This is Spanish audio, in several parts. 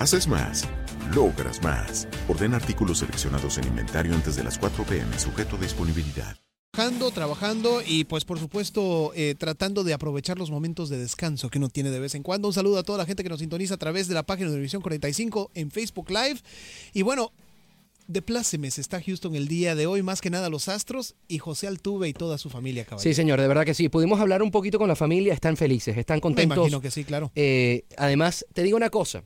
Haces más logras más. Orden artículos seleccionados en inventario antes de las 4 pm, sujeto a disponibilidad. Trabajando, trabajando y pues por supuesto eh, tratando de aprovechar los momentos de descanso que uno tiene de vez en cuando. Un saludo a toda la gente que nos sintoniza a través de la página de División 45 en Facebook Live. Y bueno, de plácemes está Houston el día de hoy, más que nada los Astros y José Altuve y toda su familia. Caballero. Sí, señor, de verdad que sí. Pudimos hablar un poquito con la familia, están felices, están contentos. Me imagino que sí, claro. Eh, además, te digo una cosa,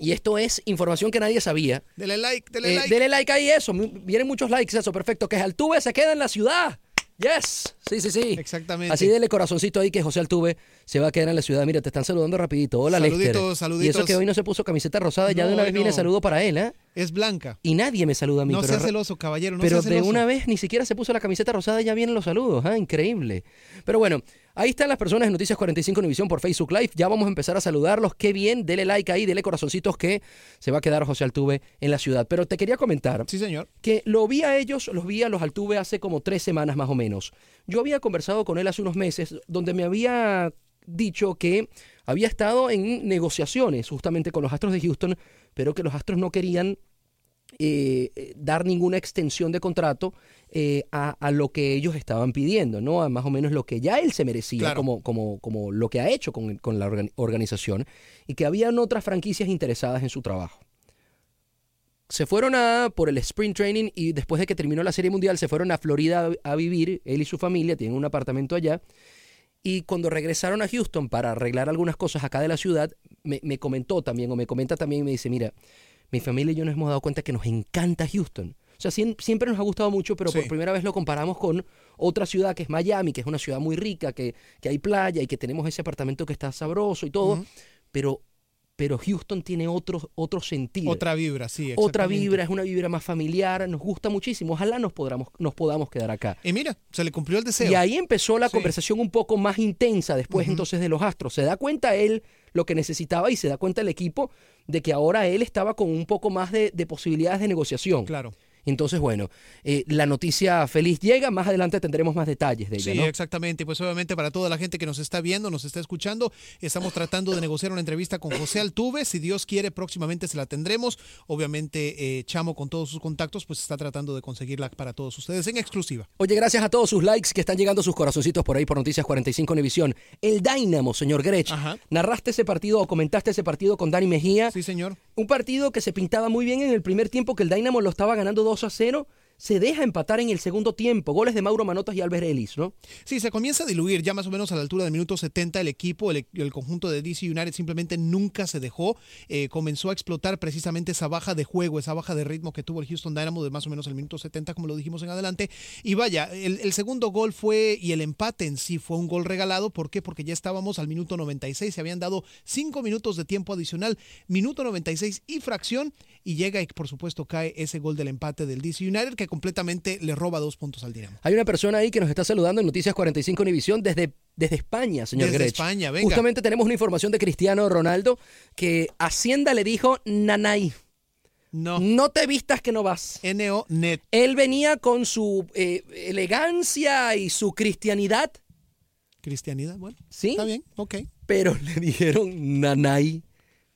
y esto es información que nadie sabía. Dele like, dele Eh, like. Dele like ahí, eso. Vienen muchos likes, eso, perfecto. Que Altuve se queda en la ciudad. Yes. Sí, sí, sí. Exactamente. Así dele corazoncito ahí que José Altuve se va a quedar en la ciudad. Mira, te están saludando rapidito. Hola, Saluditos, Lester. saluditos. Y eso que hoy no se puso camiseta rosada, ya de una vez no. viene saludo para él, ¿eh? Es blanca. Y nadie me saluda a mí. No pero sea ra- celoso, caballero, no pero sea de celoso. una vez ni siquiera se puso la camiseta rosada, ya vienen los saludos. ¿ah? Increíble. Pero bueno, ahí están las personas de Noticias 45 Univisión por Facebook Live. Ya vamos a empezar a saludarlos. Qué bien. Dele like ahí, dele corazoncitos que se va a quedar José Altuve en la ciudad. Pero te quería comentar Sí, señor. que lo vi a ellos, los vi a los Altuve hace como tres semanas más o menos. Yo había conversado con él hace unos meses donde me había dicho que había estado en negociaciones justamente con los Astros de Houston, pero que los Astros no querían eh, eh, dar ninguna extensión de contrato eh, a, a lo que ellos estaban pidiendo, ¿no? A más o menos lo que ya él se merecía, Claro. como, como, como lo que ha hecho con, con la organ- organización, y que habían otras franquicias interesadas en su trabajo. Se fueron a por el Spring Training y después de que terminó la Serie Mundial se fueron a Florida a, a vivir, él y su familia, tienen un apartamento allá. Y cuando regresaron a Houston para arreglar algunas cosas acá de la ciudad, me, me comentó también, o me comenta también, y me dice, mira, mi familia y yo nos hemos dado cuenta que nos encanta Houston. O sea, siem- siempre nos ha gustado mucho, pero Sí. por primera vez lo comparamos con otra ciudad que es Miami, que es una ciudad muy rica, que, que hay playa y que tenemos ese apartamento que está sabroso y todo. Pero, pero Houston tiene otro, otro sentido. Otra vibra, sí. Otra vibra, es una vibra más familiar, nos gusta muchísimo. Ojalá nos, podamos, nos podamos quedar acá. Y mira, se le cumplió el deseo. Y ahí empezó la Sí. conversación un poco más intensa después entonces de los Astros. Se da cuenta él lo que necesitaba y se da cuenta el equipo de que ahora él estaba con un poco más de, de posibilidades de negociación. Claro. Entonces, bueno, eh, la noticia feliz llega. Más adelante tendremos más detalles de ella, Sí, ¿no? exactamente. Pues obviamente para toda la gente que nos está viendo, nos está escuchando, estamos tratando de negociar una entrevista con José Altuve. Si Dios quiere, próximamente se la tendremos. Obviamente, eh, Chamo con todos sus contactos, pues está tratando de conseguirla para todos ustedes en exclusiva. Oye, gracias a todos sus likes que están llegando sus corazoncitos por ahí por Noticias 45 Univisión. El Dynamo, señor Grech. Ajá. Narraste ese partido o comentaste ese partido con Dani Mejía. Sí, señor. Un partido que se pintaba muy bien en el primer tiempo, que el Dynamo lo estaba ganando 2 a 0. Se deja empatar en el segundo tiempo. Goles de Mauro Manotas y Albert Ellis, ¿no? Sí, se comienza a diluir ya más o menos a la altura del minuto 70 el equipo, el, el conjunto de DC United simplemente nunca se dejó, eh, comenzó a explotar precisamente esa baja de juego, esa baja de ritmo que tuvo el Houston Dynamo de más o menos el minuto 70 como lo dijimos en adelante y vaya, el, el segundo gol fue y el empate en sí fue un gol regalado, ¿por qué? Porque ya estábamos al minuto 96, se habían dado cinco minutos de tiempo adicional, minuto 96 y fracción y llega y por supuesto cae ese gol del empate del DC United que completamente le roba dos puntos al Dinamo. Hay una persona ahí que nos está saludando en Noticias 45 Univisión desde, desde España, señor Desde Grech. España, venga. Justamente tenemos una información de Cristiano Ronaldo que Hacienda le dijo, nanay, No. no te vistas que no vas. NO Net. Él venía con su eh, elegancia y su cristianidad, Cristianidad, bueno. ¿sí? Está bien, ok. Pero le dijeron, nanay,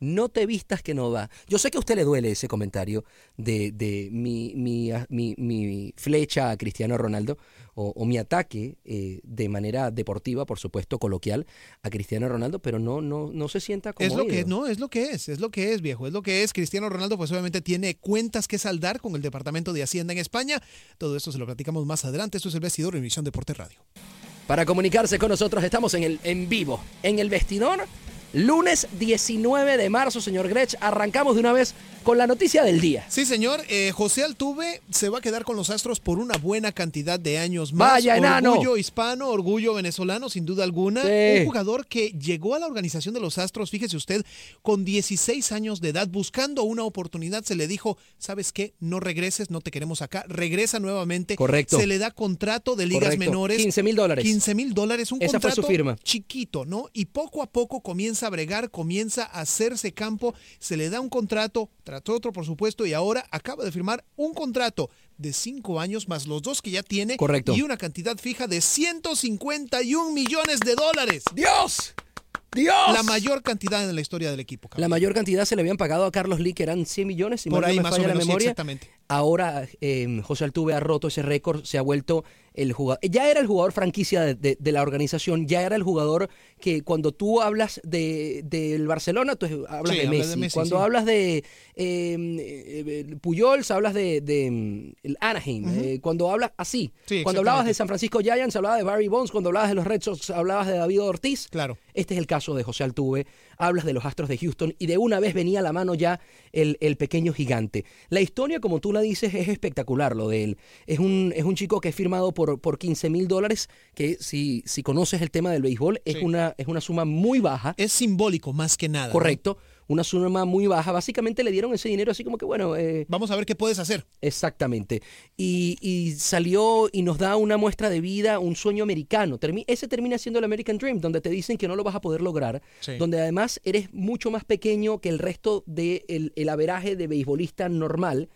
no te vistas que no va. Yo sé que a usted le duele ese comentario de, de mi, mi, mi- mi flecha a Cristiano Ronaldo o, o mi ataque eh, de manera deportiva, por supuesto, coloquial, a Cristiano Ronaldo, pero no, no, no se sienta como Es lo que no, es lo que es, es lo que es, viejo, es lo que es. Cristiano Ronaldo, pues obviamente tiene cuentas que saldar con el Departamento de Hacienda en España. Todo esto se lo platicamos más adelante. Esto es el vestidor en Visión Deporte Radio. Para comunicarse con nosotros estamos en, el, en vivo, en el vestidor, lunes 19 de marzo, señor Grech. Arrancamos de una vez con la noticia del día. Sí, señor. eh, José Altuve se va a quedar con los Astros por una buena cantidad de años más. Vaya, enano. Orgullo hispano, orgullo venezolano, sin duda alguna. Sí. Un jugador que llegó a la organización de los Astros, fíjese usted, con 16 años de edad, buscando una oportunidad. Se le dijo, ¿sabes qué? No regreses, no te queremos acá. Regresa nuevamente. Correcto. Se le da contrato de ligas Correcto. menores. 15 mil dólares. 15 mil dólares, un Esa fue contrato su firma. chiquito, ¿no? Y poco a poco comienza a bregar, comienza a hacerse campo, se le da un contrato, tras otro, por supuesto, y ahora acaba de firmar un contrato de cinco años más los dos que ya tiene Correcto. y una cantidad fija de 151 millones de dólares. ¡Dios! ¡Dios! La mayor cantidad en la historia del equipo. cabrón. La mayor cantidad se le habían pagado a Carlos Lee, que eran 100 millones, si Por mal no ahí me más o falla la menos, sí, memoria. exactamente. Ahora eh, José Altuve ha roto ese récord, se ha vuelto el jugador. Ya era el jugador franquicia de, de- de la organización, ya era el jugador que cuando tú hablas de del Barcelona, tú hablas Sí, de, Messi. de Messi, Cuando sí. hablas de eh, eh, Puyols, hablas de, de, mm, el Anaheim. Eh, cuando hablas así, Sí, cuando hablabas de. San Francisco Giants, hablabas de Barry Bonds. Cuando hablabas de los Red Sox, hablabas de David Ortiz. Claro. Este es el caso de José Altuve. Hablas de los Astros de Houston y de una vez venía a la mano ya el, el pequeño gigante. La historia, como tú la dices, es espectacular lo de él. Es un, es un chico que es firmado por, por 15 mil dólares, que si, si conoces el tema del béisbol, es, Sí. una, es una suma muy baja. Es simbólico más que nada. ¿no? Una suma muy baja. Básicamente le dieron ese dinero así como que, bueno, eh, Vamos a ver qué puedes hacer. Exactamente. Y, y salió y nos da una muestra de vida, un sueño americano. Termi- ese termina siendo el American Dream, donde te dicen que no lo vas a poder lograr, Sí. donde además eres mucho más pequeño que el resto del de el averaje de beisbolista normal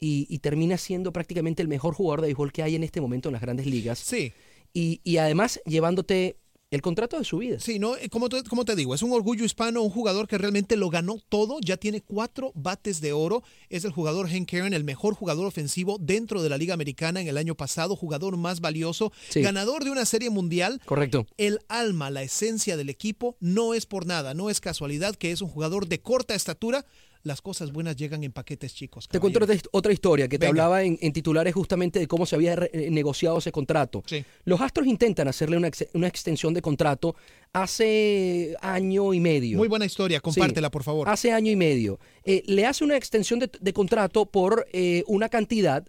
y, y terminas siendo prácticamente el mejor jugador de béisbol que hay en este momento en las grandes ligas. Sí. Y, y además llevándote el contrato de su vida. Sí, no, Eh, como te, como te digo, es un orgullo hispano, un jugador que realmente lo ganó todo, ya tiene cuatro bates de oro, es el jugador Hank Aaron, el mejor jugador ofensivo dentro de la Liga Americana en el año pasado, jugador más valioso, Sí. ganador de una serie mundial. Correcto. El alma, la esencia del equipo, no es por nada, no es casualidad que es un jugador de corta estatura. Las cosas buenas llegan en paquetes chicos. Te cuento otra, otra historia que te Venga. hablaba en, en titulares justamente de cómo se había eh, negociado ese contrato. Sí. Los Astros intentan hacerle una, ex- una extensión de contrato hace año y medio. Muy buena historia, compártela, Sí. por favor. Hace año y medio. Eh, le hace una extensión de, de contrato por eh, una cantidad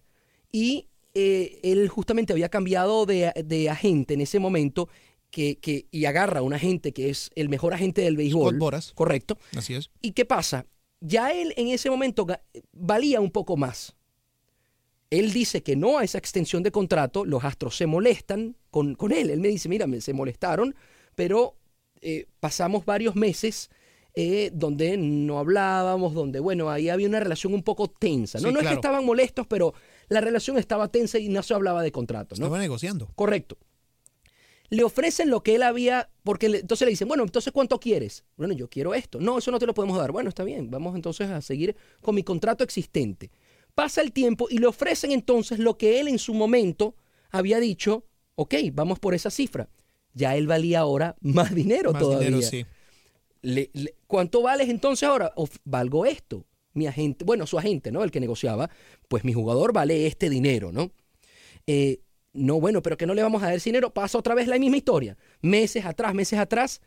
y eh, él justamente había cambiado de, de agente en ese momento que, que- y agarra a un agente que es el mejor agente del béisbol. Scott Boras. Correcto. Así es. ¿Y qué pasa? Ya él en ese momento valía un poco más. Él dice que no a esa extensión de contrato, los astros se molestan con, con él. Él me dice, mira, se molestaron, pero eh, pasamos varios meses eh, donde no hablábamos, donde, bueno, ahí había una relación un poco tensa. No, Sí, no es que estaban molestos, pero la relación estaba tensa y no se hablaba de contrato. ¿no? Estaba negociando. Correcto. Le ofrecen lo que él había, porque le- entonces le dicen, bueno, entonces ¿cuánto quieres? Bueno, yo quiero esto. No, eso no te lo podemos dar. Bueno, está bien, vamos entonces a seguir con mi contrato existente. Pasa el tiempo y le ofrecen entonces lo que él en su momento había dicho, ok, vamos por esa cifra. Ya él valía ahora más dinero Más todavía. dinero, sí. Le- le- ¿Cuánto vales entonces ahora? Of- valgo esto. Mi agente, bueno, su agente, ¿no? El que negociaba, pues mi jugador vale este dinero, ¿no? Eh, no, bueno, pero que no le vamos a dar dinero. Pasa otra vez la misma historia. Meses atrás, meses atrás,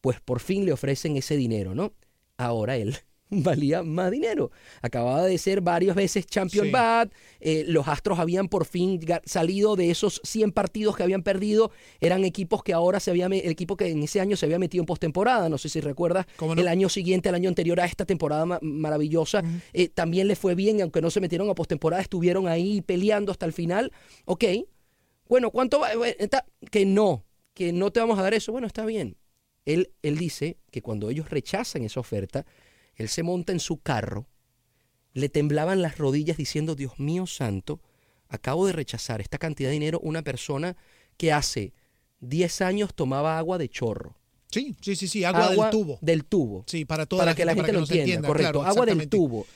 pues por fin le ofrecen ese dinero, ¿no? Ahora él valía más dinero. Acababa de ser varias veces champion Sí. bat, eh, los Astros habían por fin salido de esos 100 partidos que habían perdido, eran equipos que ahora se había, el equipo que en ese año se había metido en postemporada, no sé si recuerdas, el año siguiente, el año anterior a esta temporada ma- maravillosa, eh, también le fue bien, y aunque no se metieron a postemporada, estuvieron ahí peleando hasta el final, ok, bueno, ¿cuánto va? Que no, que no te vamos a dar eso, bueno, está bien. Él, él dice que cuando ellos rechazan esa oferta, él se monta en su carro, le temblaban las rodillas diciendo, Dios mío santo, acabo de rechazar esta cantidad de dinero una persona que hace 10 años tomaba agua de chorro. Sí, sí, sí, sí, agua, del tubo. Del tubo. Sí, para toda para la que la gente, para lo que entienda, entienda, correcto. claro, agua del tubo.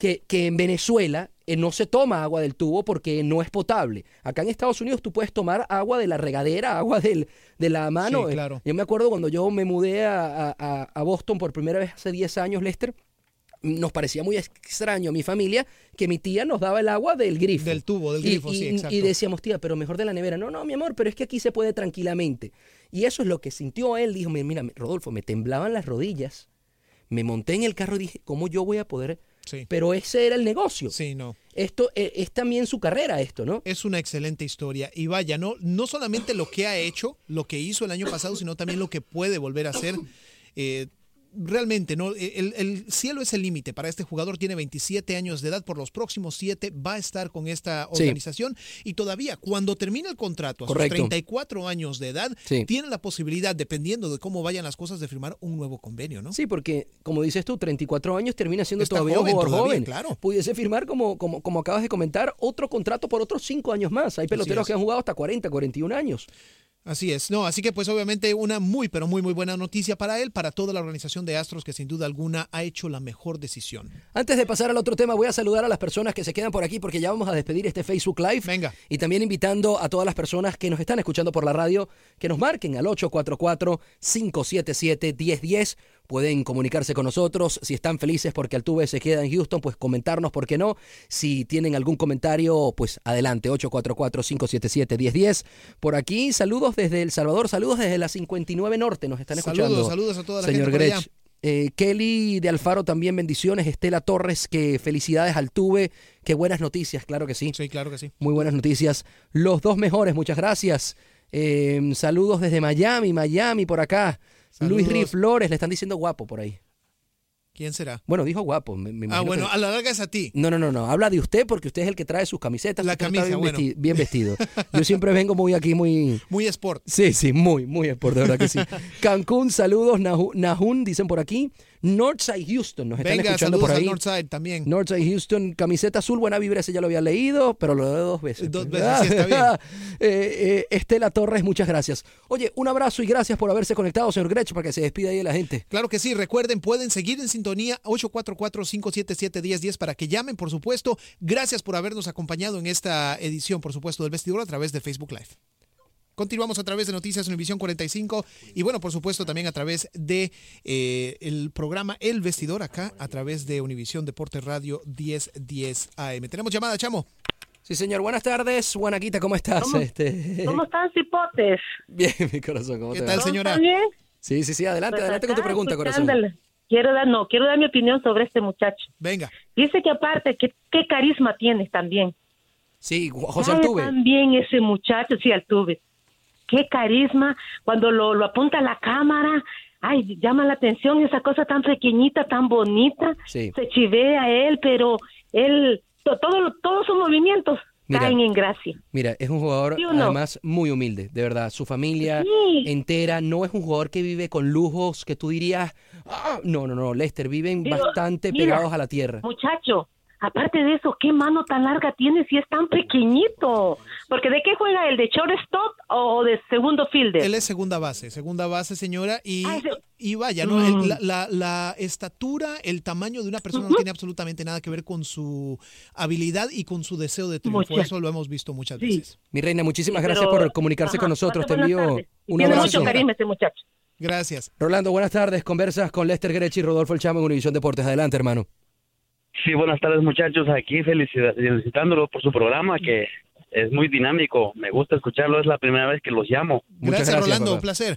Que, que en Venezuela eh, no se toma agua del tubo porque no es potable. Acá en Estados Unidos tú puedes tomar agua de la regadera, agua del, de la mano. Sí, Eh, claro. Yo me acuerdo cuando yo me mudé a, a- a Boston por primera vez hace 10 años, Lester, nos parecía muy extraño a mi familia que mi tía nos daba el agua del grifo. Del tubo, del grifo, y, sí, exacto. Y decíamos, tía, pero mejor de la nevera. No, no, mi amor, pero es que aquí se puede tranquilamente. Y eso es lo que sintió él. Dijo, mira, Rodolfo, me temblaban las rodillas. Me monté en el carro y dije, ¿cómo yo voy a poder? Sí. Pero ese era el negocio. Sí, no. Esto eh, es también su carrera, esto, ¿no? Es una excelente historia. Y vaya, no, no solamente lo que ha hecho, lo que hizo el año pasado, sino también lo que puede volver a hacer. Eh, realmente, ¿no? El, el cielo es el límite para este jugador. Tiene 27 años de edad. Por los próximos 7 va a estar con esta Sí. organización. Y todavía, cuando termine el contrato, a Correcto. sus 34 años de edad, Sí. tiene la posibilidad, dependiendo de cómo vayan las cosas, de firmar un nuevo convenio, ¿no? Sí, porque como dices tú, 34 años termina siendo Está todavía joven un jugador todavía, joven. claro. Pudiese firmar, como, como, como acabas de comentar, otro contrato por otros 5 años más. Hay peloteros que han jugado hasta 40, 41 años. Así es, no, así que pues obviamente una muy pero muy muy buena noticia para él, para toda la organización de Astros que sin duda alguna ha hecho la mejor decisión. Antes de pasar al otro tema, voy a saludar a las personas que se quedan por aquí porque ya vamos a despedir este Facebook Live. Venga. Y también invitando a todas las personas que nos están escuchando por la radio que nos marquen al 844-577-1010. Pueden comunicarse con nosotros. Si están felices porque Altuve se queda en Houston, pues comentarnos por qué no. Si tienen algún comentario, pues adelante, 844-577-1010. Por aquí, saludos desde El Salvador, saludos desde la 59 Norte. Nos están Saludos, escuchando. saludos a toda la Señor gente por allá. Grech. Eh, Kelly de Alfaro también bendiciones. Estela Torres, que felicidades al Tuve. Qué buenas noticias, claro que sí. Sí, claro que sí. Muy buenas noticias. Los dos mejores, muchas gracias. Eh, saludos desde Miami, Miami por acá. Luis Saludos. Ri Flores, le están diciendo guapo por ahí. ¿Quién será? Bueno, dijo guapo. me- me Ah, bueno, que- a la larga es a ti. No, no, no, no. Habla de usted porque usted es el que trae sus camisetas. La camisa, bien, bueno. vesti- bien vestido. Yo siempre vengo muy aquí, muy... Muy sport. Sí, sí, muy, muy sport, de verdad que sí. Cancún, saludos, Nahu- Nahun, dicen por aquí. Northside Houston, nos están Venga, escuchando por ahí. Northside también. Northside Houston, camiseta azul, buena vibra, ese ya lo había leído, pero lo de dos veces. Dos veces, sí, está bien. Eh, eh, Estela Torres, muchas gracias. Oye, un abrazo y gracias por haberse conectado, señor Grech, para que se despida ahí de la gente. Claro que sí, recuerden, pueden seguir en sintonía 844-577-1010 para que llamen, por supuesto. Gracias por habernos acompañado en esta edición, por supuesto, del vestidor a través de Facebook Live. Continuamos a través de Noticias Univisión 45 y bueno, por supuesto también a través de eh, el programa El Vestidor acá a través de Univisión Deporte Radio 1010 AM. Tenemos llamada, chamo. Sí, señor, buenas tardes. Juanaquita, ¿cómo estás? ¿Cómo? Este... ¿Cómo están, cipotes? Bien, mi corazón, ¿cómo ¿Qué te tal, va? señora? Sí, sí, sí, adelante, Pues adelante con tu pregunta, corazón. Quiero dar, no, quiero dar mi opinión sobre este muchacho. Venga. Dice que aparte, que, qué carisma tienes también. Sí, José Altuve. también ese muchacho, sí, Altuve. Qué carisma, cuando lo, lo apunta a la cámara, ay, llama la atención esa cosa tan pequeñita, tan bonita. Sí. Se chivea él, pero él, to- todo, todos sus movimientos Mira. caen en gracia. Mira, es un jugador ¿Sí no? además muy humilde, de verdad. Su familia Sí. entera no es un jugador que vive con lujos que tú dirías, "Ah", no, no, no, Lester, viven Digo, bastante mira, pegados a la tierra. Muchacho, aparte de eso, ¿qué mano tan larga tiene si es tan pequeñito? Porque ¿de qué juega el de shortstop o de segundo fielder? Él es segunda base, segunda base, señora, y, Ah, ese- y vaya, ¿no? Mm. El- la, la- la estatura, el tamaño de una persona no tiene absolutamente nada que ver con su habilidad y con su deseo de triunfo. Eso lo hemos visto muchas Sí. veces. Mi reina, muchísimas Sí, gracias pero- por comunicarse Ajá, con nosotros. Te envío tardes. un Tiene abrazo. mucho carisma ese muchacho. Gracias. Rolando, buenas tardes. Conversas con Lester Grech y Rodolfo El Chamo en Univisión Deportes. Adelante, hermano. Sí, buenas tardes muchachos, aquí felicitándolo por su programa que es muy dinámico, me gusta escucharlo, es la primera vez que los llamo. Muchas Gracias, gracias, Rolando, papá. un placer.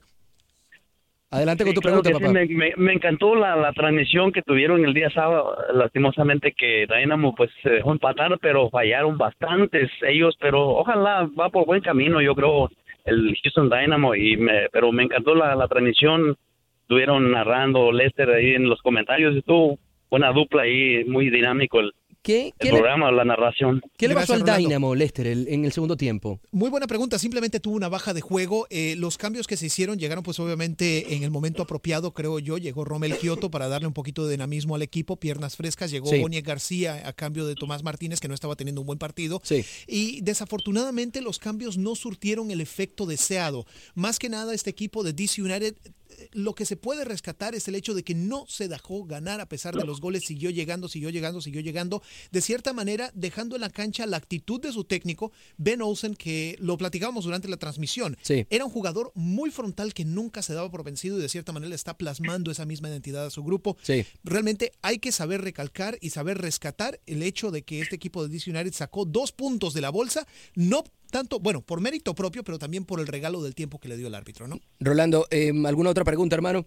Adelante con tu claro pregunta, sí, papá. me, me- me encantó la, la transmisión que tuvieron el día sábado. Lastimosamente que Dynamo pues se dejó empatar, pero fallaron bastantes ellos, pero ojalá va por buen camino, yo creo, el Houston Dynamo. y me, Pero me encantó la, la transmisión. Estuvieron narrando Lester ahí en los comentarios. Estuvo buena dupla ahí, muy dinámico el, ¿Qué, el le, programa, la narración. qué le pasó al. Dynamo, Lester, el- en el segundo tiempo? Muy buena pregunta. Simplemente tuvo una baja de juego. Eh, los cambios que se hicieron llegaron, pues obviamente, en el momento apropiado, creo yo. Llegó Romel Kioto para darle un poquito de dinamismo al equipo, piernas frescas. Llegó Sí. Boniek García a cambio de Tomás Martínez, que no estaba teniendo un buen partido. Sí. Y desafortunadamente los cambios no surtieron el efecto deseado. Más que nada, este equipo de DC United, eh, lo que se puede rescatar es el hecho de que no se dejó ganar a pesar de los goles, siguió llegando, siguió llegando, siguió llegando. De cierta manera, dejando en la cancha la actitud de su técnico, Ben Olsen, que lo platicábamos durante la transmisión. Sí. Era un jugador muy frontal que nunca se daba por vencido y de cierta manera está plasmando esa misma identidad a su grupo. Sí. Realmente hay que saber recalcar y saber rescatar el hecho de que este equipo de DC United sacó dos puntos de la bolsa, no tanto, bueno, por mérito propio, pero también por el regalo del tiempo que le dio el árbitro, ¿no? Rolando, eh, ¿alguna otra pregunta, hermano?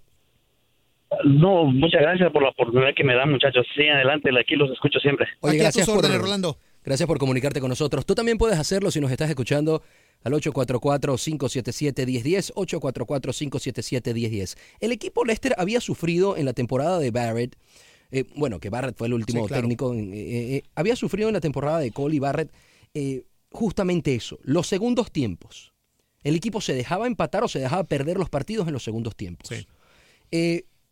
No, muchas gracias por la oportunidad que me dan, muchachos. Sí, adelante, aquí los escucho siempre. Oye, Aquí a gracias tus por, Rolando. Gracias por comunicarte con nosotros. Tú también puedes hacerlo si nos estás escuchando al 844-577-1010, 844-577-1010. El equipo Leicester había sufrido en la temporada de Barrett, eh, bueno, que Barrett fue el último Sí, claro. técnico, en- eh, eh, había sufrido en la temporada de Cole y Barrett eh, justamente eso, los segundos tiempos. El equipo se dejaba empatar o se dejaba perder los partidos en los segundos tiempos. Sí.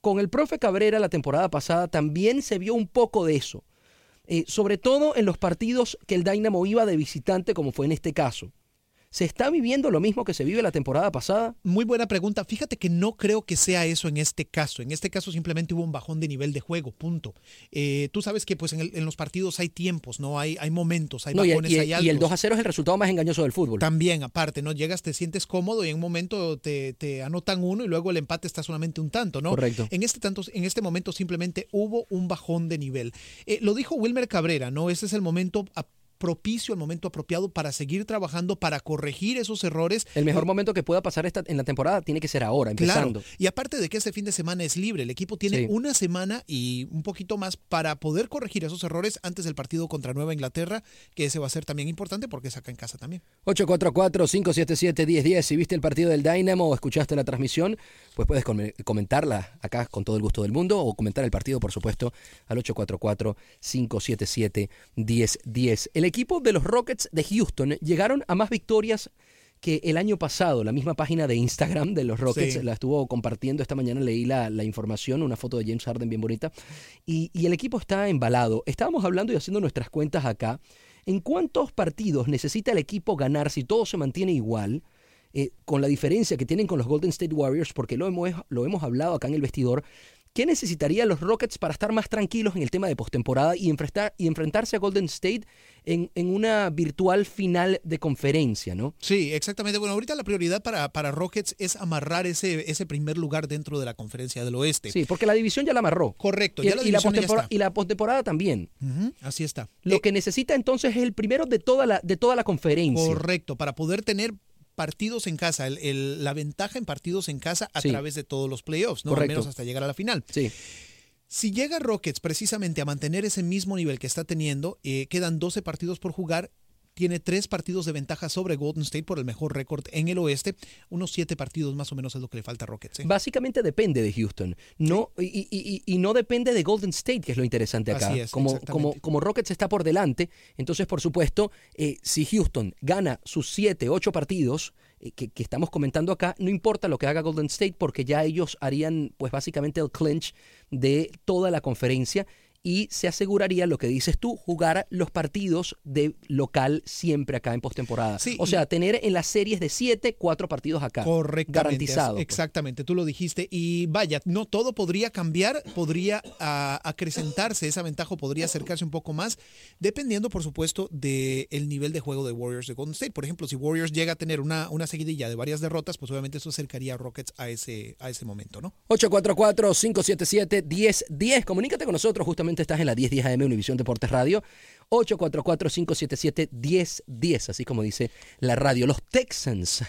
Con el profe Cabrera la temporada pasada también se vio un poco de eso. Eh, sobre todo en los partidos que el Dynamo iba de visitante, como fue en este caso. ¿Se está viviendo lo mismo que se vive la temporada pasada? Muy buena pregunta. Fíjate que no creo que sea eso en este caso. En este caso simplemente hubo un bajón de nivel de juego, punto. Eh, tú sabes que pues en, el- en los partidos hay tiempos, ¿no? Hay, hay momentos, hay No, y, bajones, y- hay y altos. el 2 a 0 es el resultado más engañoso del fútbol. También, aparte, ¿no? Llegas, te sientes cómodo y en un momento te, te anotan uno y luego el empate está solamente un tanto, ¿no? Correcto. En este, tanto, en este momento simplemente hubo un bajón de nivel. Eh, lo dijo Wilmer Cabrera, ¿no? Ese es el momento a- propicio, el momento apropiado para seguir trabajando, para corregir esos errores. El mejor momento que pueda pasar esta, en la temporada tiene que ser ahora, empezando. Claro. Y aparte de que este fin de semana es libre, el equipo tiene Sí. una semana y un poquito más para poder corregir esos errores antes del partido contra Nueva Inglaterra, que ese va a ser también importante porque es acá en casa también. 844-577-1010. Si viste el partido del Dynamo o escuchaste la transmisión, pues puedes com- comentarla acá con todo el gusto del mundo o comentar el partido, por supuesto, al 844-577-1010. El equipo de los Rockets de Houston llegaron a más victorias que el año pasado. La misma página de Instagram de los Rockets Sí. la estuvo compartiendo. Esta mañana leí la, la información, una foto de James Harden bien bonita. Y, y el equipo está embalado. Estábamos hablando y haciendo nuestras cuentas acá. ¿En cuántos partidos necesita el equipo ganar si todo se mantiene igual? Eh, con la diferencia que tienen con los Golden State Warriors, porque lo hemos, lo hemos hablado acá en el vestidor, ¿qué necesitarían los Rockets para estar más tranquilos en el tema de postemporada y, enfrentar, y enfrentarse a Golden State en, en una virtual final de conferencia, ¿no? Sí, exactamente. Bueno, ahorita la prioridad para, para Rockets es amarrar ese, ese primer lugar dentro de la conferencia del oeste. Sí, porque la división ya la amarró. Correcto, Y, ya la y la postemporada, y la postemporada también. Así está. Lo Eh, que necesita entonces es el primero de toda la, de toda la conferencia. Correcto, para poder tener partidos en casa, el- el- la ventaja en partidos en casa a Sí. través de todos los playoffs, ¿no? Al Correcto. menos hasta llegar a la final. Sí. Si llega Rockets precisamente a mantener ese mismo nivel que está teniendo, eh, quedan 12 partidos por jugar. Tiene tres partidos de ventaja sobre Golden State por el mejor récord en el oeste. Unos siete partidos más o menos es lo que le falta a Rockets. ¿eh? Básicamente depende de Houston. No, y, y- y- y no depende de Golden State, que es lo interesante acá. Así es, como, exactamente. como, como Rockets está por delante, entonces, por supuesto, eh, si Houston gana sus 7, 8 partidos eh, que, que estamos comentando acá, no importa lo que haga Golden State, porque ya ellos harían, pues básicamente, el clinch de toda la conferencia y se aseguraría lo que dices tú, jugar los partidos de local siempre acá en postemporada. Sí, o sea, tener en las series de 7, 4 partidos acá. Correctamente. Garantizado. pues. Exactamente, tú lo dijiste. Y vaya, no todo podría cambiar, podría acrecentarse, esa ventaja podría acercarse un poco más, dependiendo, por supuesto, del nivel de juego de Warriors de Golden State. Por ejemplo, si Warriors llega a tener una, una seguidilla de varias derrotas, pues obviamente eso acercaría a Rockets a ese, a ese momento, ¿no? 844-577-1010. Comunícate con nosotros. Justamente estás en la 1010 AM Univisión Deportes Radio. 844-577-1010. Así como dice la radio. Los Texans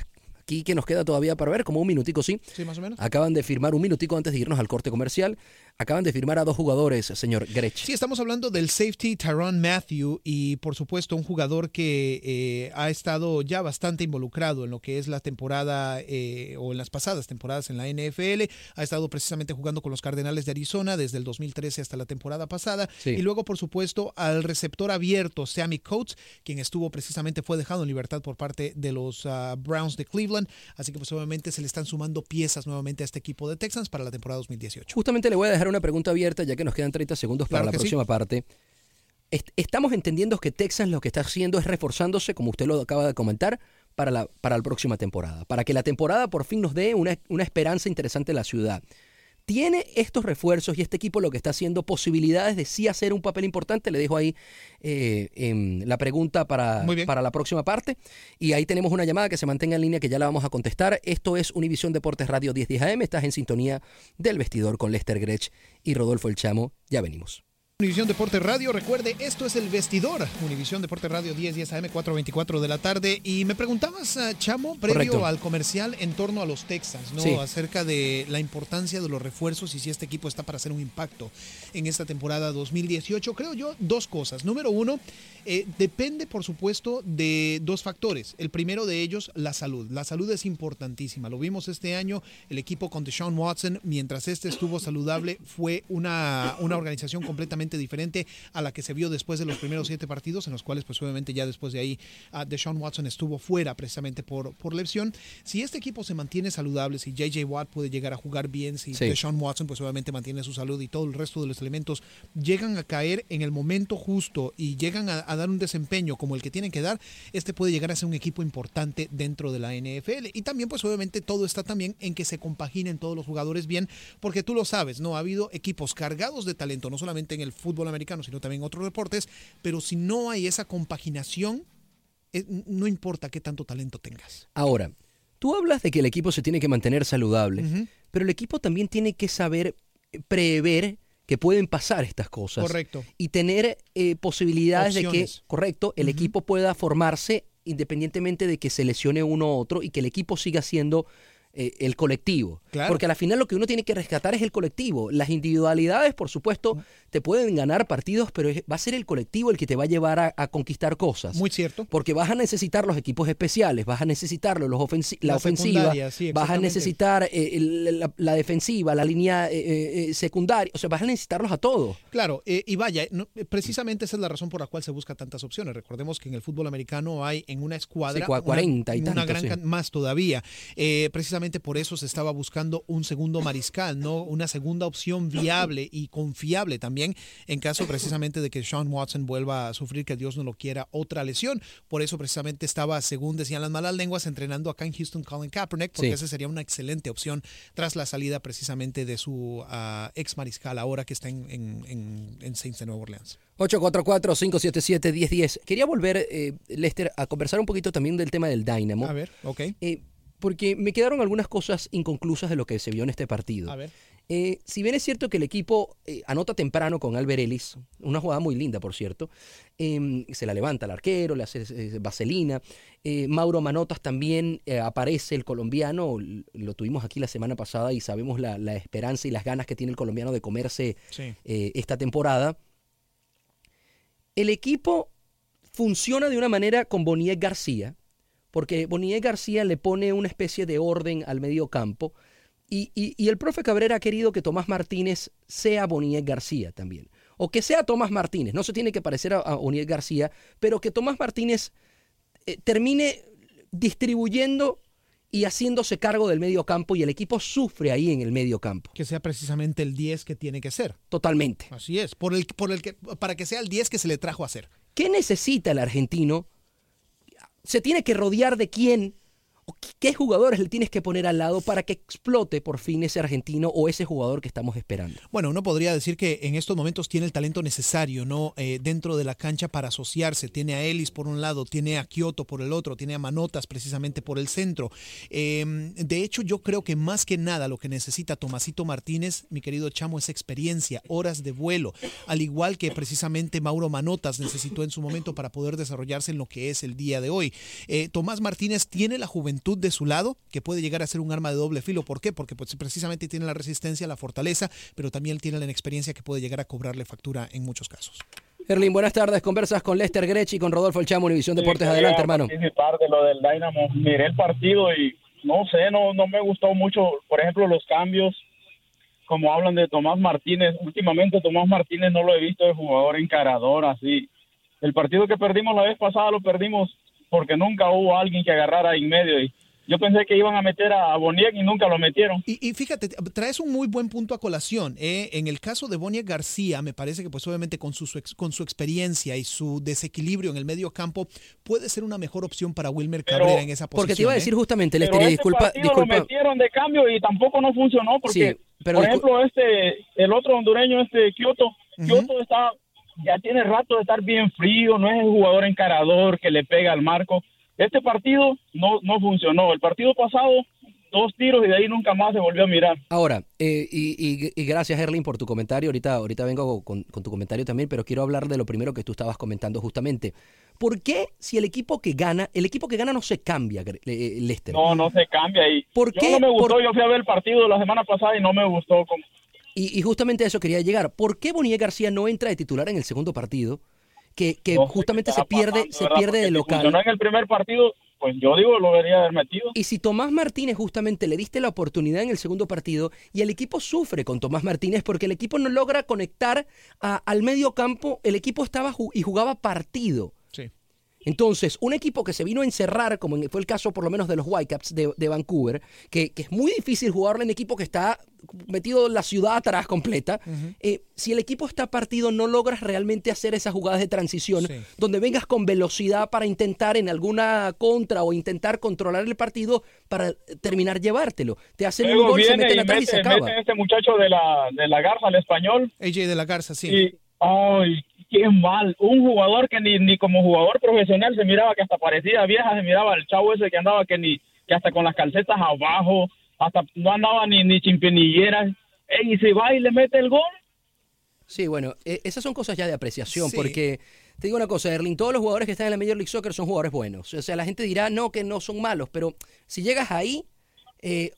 aquí que nos queda todavía para ver, como un minutico, sí. Sí, más o menos. Acaban de firmar un minutico antes de irnos al corte comercial. Acaban de firmar a dos jugadores, señor Grech. Sí, estamos hablando del safety Tyron Matthew y por supuesto un jugador que eh, ha estado ya bastante involucrado en lo que es la temporada eh, o en las pasadas temporadas en la NFL. Ha estado precisamente jugando con los Cardenales de Arizona desde el 2013 hasta la temporada pasada. Sí. Y luego, por supuesto, al receptor abierto Sammy Coates, quien estuvo precisamente, fue dejado en libertad por parte de los ah, Browns de Cleveland. Así que pues obviamente se le están sumando piezas nuevamente a este equipo de Texans para la temporada 2018. Justamente le voy a dejar una pregunta abierta, ya que nos quedan 30 segundos para Claro la sí. próxima parte. Est- Estamos entendiendo que Texas lo que está haciendo es reforzándose, como usted lo acaba de comentar, para la, para la próxima temporada. Para que la temporada por fin nos dé una, una esperanza interesante en la ciudad. ¿Tiene estos refuerzos y este equipo lo que está haciendo posibilidades de sí hacer un papel importante? Le dejo ahí eh, em, la pregunta para, para la próxima parte. Y ahí tenemos una llamada que se mantenga en línea que ya la vamos a contestar. Esto es Univisión Deportes Radio 1010 AM. Estás en sintonía del vestidor con Lester Grech y Rodolfo El Chamo. Ya venimos. Univisión Deporte Radio, recuerde, esto es el vestidor. Univisión Deporte Radio 10, 10 AM, 4.24 de la tarde. Y me preguntabas, ah, Chamo, previo Correcto. al comercial en torno a los Texans, ¿no? Sí. Acerca de la importancia de los refuerzos y si este equipo está para hacer un impacto en esta temporada 2018. Creo yo dos cosas. Número uno, eh, depende, por supuesto, de dos factores. El primero de ellos, la salud. La salud es importantísima. Lo vimos este año, el equipo con Deshaun Watson, mientras este estuvo saludable, fue una, una organización completamente diferente a la que se vio después de los primeros siete partidos, en los cuales, pues obviamente, ya después de ahí, ah, Deshaun Watson estuvo fuera precisamente por, por lesión. Si este equipo se mantiene saludable, si JJ Watt puede llegar a jugar bien, si Sí. Deshaun Watson, pues obviamente mantiene su salud y todo el resto de los elementos llegan a caer en el momento justo y llegan a, a dar un desempeño como el que tienen que dar, este puede llegar a ser un equipo importante dentro de la NFL. Y también, pues obviamente, todo está también en que se compaginen todos los jugadores bien, porque tú lo sabes, ¿no? Ha habido equipos cargados de talento, no solamente en el fútbol americano, sino también otros deportes, pero si no hay esa compaginación, eh, no importa qué tanto talento tengas. Ahora, tú hablas de que el equipo se tiene que mantener saludable, pero el equipo también tiene que saber eh, prever que pueden pasar estas cosas. Correcto. Y tener eh, posibilidades de que, correcto, el equipo pueda formarse independientemente de que se lesione uno u otro y que el equipo siga siendo eh, el colectivo. Claro. Porque al final lo que uno tiene que rescatar es el colectivo. Las individualidades, por supuesto, te pueden ganar partidos, pero es- va a ser el colectivo el que te va a llevar a, a conquistar cosas. Muy cierto. Porque vas a necesitar los equipos especiales, vas a necesitarlos, los ofensi- la, La ofensiva, sí, vas a necesitar eh, el- la, la defensiva, la línea eh, secundaria, o sea, vas a necesitarlos a todos. Claro, y vaya, no, precisamente esa es la razón por la cual se busca tantas opciones. Recordemos que en el fútbol americano hay en una escuadra Sí, cua- 40 y una, una tanto, gran sí. más todavía. Eh, precisamente por eso se estaba buscando un segundo mariscal, no una segunda opción viable y confiable también en caso precisamente de que Sean Watson vuelva a sufrir que Dios no lo quiera otra lesión. Por eso precisamente estaba, según decían las malas lenguas, entrenando acá en Houston Colin Kaepernick, porque Sí. esa sería una excelente opción tras la salida precisamente de su ah, ex mariscal ahora que está en, en, en- en Saints de Nueva Orleans. 844-577-1010. Quería volver, eh, Lester, a conversar un poquito también del tema del Dynamo. A ver, ok. Eh, porque me quedaron algunas cosas inconclusas de lo que se vio en este partido. A ver. Eh, si bien es cierto que el equipo eh, anota temprano con Albert Ellis, una jugada muy linda, por cierto, eh, se la levanta el arquero, le hace eh, vaselina. Mauro Manotas también aparece, el colombiano, lo tuvimos aquí la semana pasada y sabemos la, la esperanza y las ganas que tiene el colombiano de comerse Sí. esta temporada. El equipo funciona de una manera con Boniek García, porque Boniek García le pone una especie de orden al medio campo. Y, y- y el profe Cabrera ha querido que Tomás Martínez sea Boniek García también. O que sea Tomás Martínez. No se tiene que parecer a, a Boniek García, pero que Tomás Martínez eh, termine distribuyendo y haciéndose cargo del medio campo y el equipo sufre ahí en el medio campo. Que sea precisamente el 10 que tiene que ser. Totalmente. Así es. Por el, por el que, para que sea el 10 que se le trajo a hacer. ¿Qué necesita el argentino? ¿Se tiene que rodear de quién? ¿O qué- ¿Qué jugadores le tienes que poner al lado para que explote por fin ese argentino o ese jugador que estamos esperando? Bueno, uno podría decir que en estos momentos tiene el talento necesario, ¿no? Eh, dentro de la cancha para asociarse. Tiene a Ellis por un lado, tiene a Kioto por el otro, tiene a Manotas precisamente por el centro. Eh, de hecho, yo creo que más que nada lo que necesita Tomasito Martínez, mi querido Chamo, es experiencia, horas de vuelo, al igual que precisamente Mauro Manotas necesitó en su momento para poder desarrollarse en lo que es el día de hoy. Eh, Tomás Martínez tiene la juventud juventud de su lado que puede llegar a ser un arma de doble filo. ¿Por qué? Porque pues, precisamente tiene la resistencia, la fortaleza, pero también tiene la inexperiencia que puede llegar a cobrarle factura en muchos casos. Erlin, buenas tardes. Conversas con Lester Grech y con Rodolfo El Chamo, Univisión Deportes. Adelante, hermano. participar de lo del Dynamo. Miré el partido y no sé, no, no me gustó mucho, por ejemplo, los cambios. Como hablan de Tomás Martínez, últimamente Tomás Martínez no lo he visto de jugador encarador así. El partido que perdimos la vez pasada lo perdimos porque nunca hubo alguien que agarrara en medio y yo pensé que iban a meter a Boniek y nunca lo metieron. Y, y fíjate, traes un muy buen punto a colación. ¿eh? En el caso de Boniek García, me parece que pues obviamente con su, su ex- con su experiencia y su desequilibrio en el medio campo, puede ser una mejor opción para Wilmer Pero- Cabrera en esa posición. Porque te iba a ¿eh? decir justamente, Pero Lester, y este disculpa, disculpa. lo metieron de cambio y tampoco no funcionó porque, Sí, pero por ejemplo, este, el otro hondureño, este Kioto, Kioto está, ya tiene rato de estar bien frío, no es el jugador encarador que le pega al marco. Este partido no, no funcionó. El partido pasado, dos tiros y de ahí nunca más se volvió a mirar. Ahora, eh, y, y- y gracias, Erlin, por tu comentario. Ahorita, ahorita vengo con, con tu comentario también, pero quiero hablar de lo primero que tú estabas comentando justamente. ¿Por qué si el equipo que gana, el equipo que gana no se cambia, Gre- eh, Lester? No, no se cambia. Y ¿Por yo qué? no me gustó. Por- Yo fui a ver el partido la semana pasada y no me gustó. como- Y, y justamente a eso quería llegar. ¿Por qué Bonilla García no entra de titular en el segundo partido? Que, que no justamente se pierde, se ¿verdad? pierde de si local. funcionó en el primer partido, pues yo digo, lo debería haber metido. Y si Tomás Martínez justamente le diste la oportunidad en el segundo partido y el equipo sufre con Tomás Martínez porque el equipo no logra conectar a- al medio campo, el equipo estaba ju- y jugaba partido. Entonces, un equipo que se vino a encerrar, como en- fue el caso por lo menos de los Whitecaps de, de Vancouver, que, que es muy difícil jugarlo en equipo que está metido en la ciudad atrás completa, eh, si el equipo está partido no logras realmente hacer esas jugadas de transición Sí. donde vengas con velocidad para intentar en alguna contra o intentar controlar el partido para terminar llevártelo. Te hacen un gol, se meten y atrás y se acaba. mete este muchacho de la, de la Garza, el español. AJ de la Garza, sí. Y, ay, qué mal. Un jugador que ni, ni como jugador profesional se miraba que hasta parecía vieja, se miraba el chavo ese que andaba que ni que hasta con las calcetas abajo, hasta no andaba ni, ni chimpinilleras. Ey, y se va y le mete el gol. Sí, bueno, eh, esas son cosas ya de apreciación, Sí. porque te digo una cosa, Erling, todos los jugadores que están en la Major League Soccer son jugadores buenos. O sea, la gente dirá, no, que no son malos, pero si llegas ahí, eh,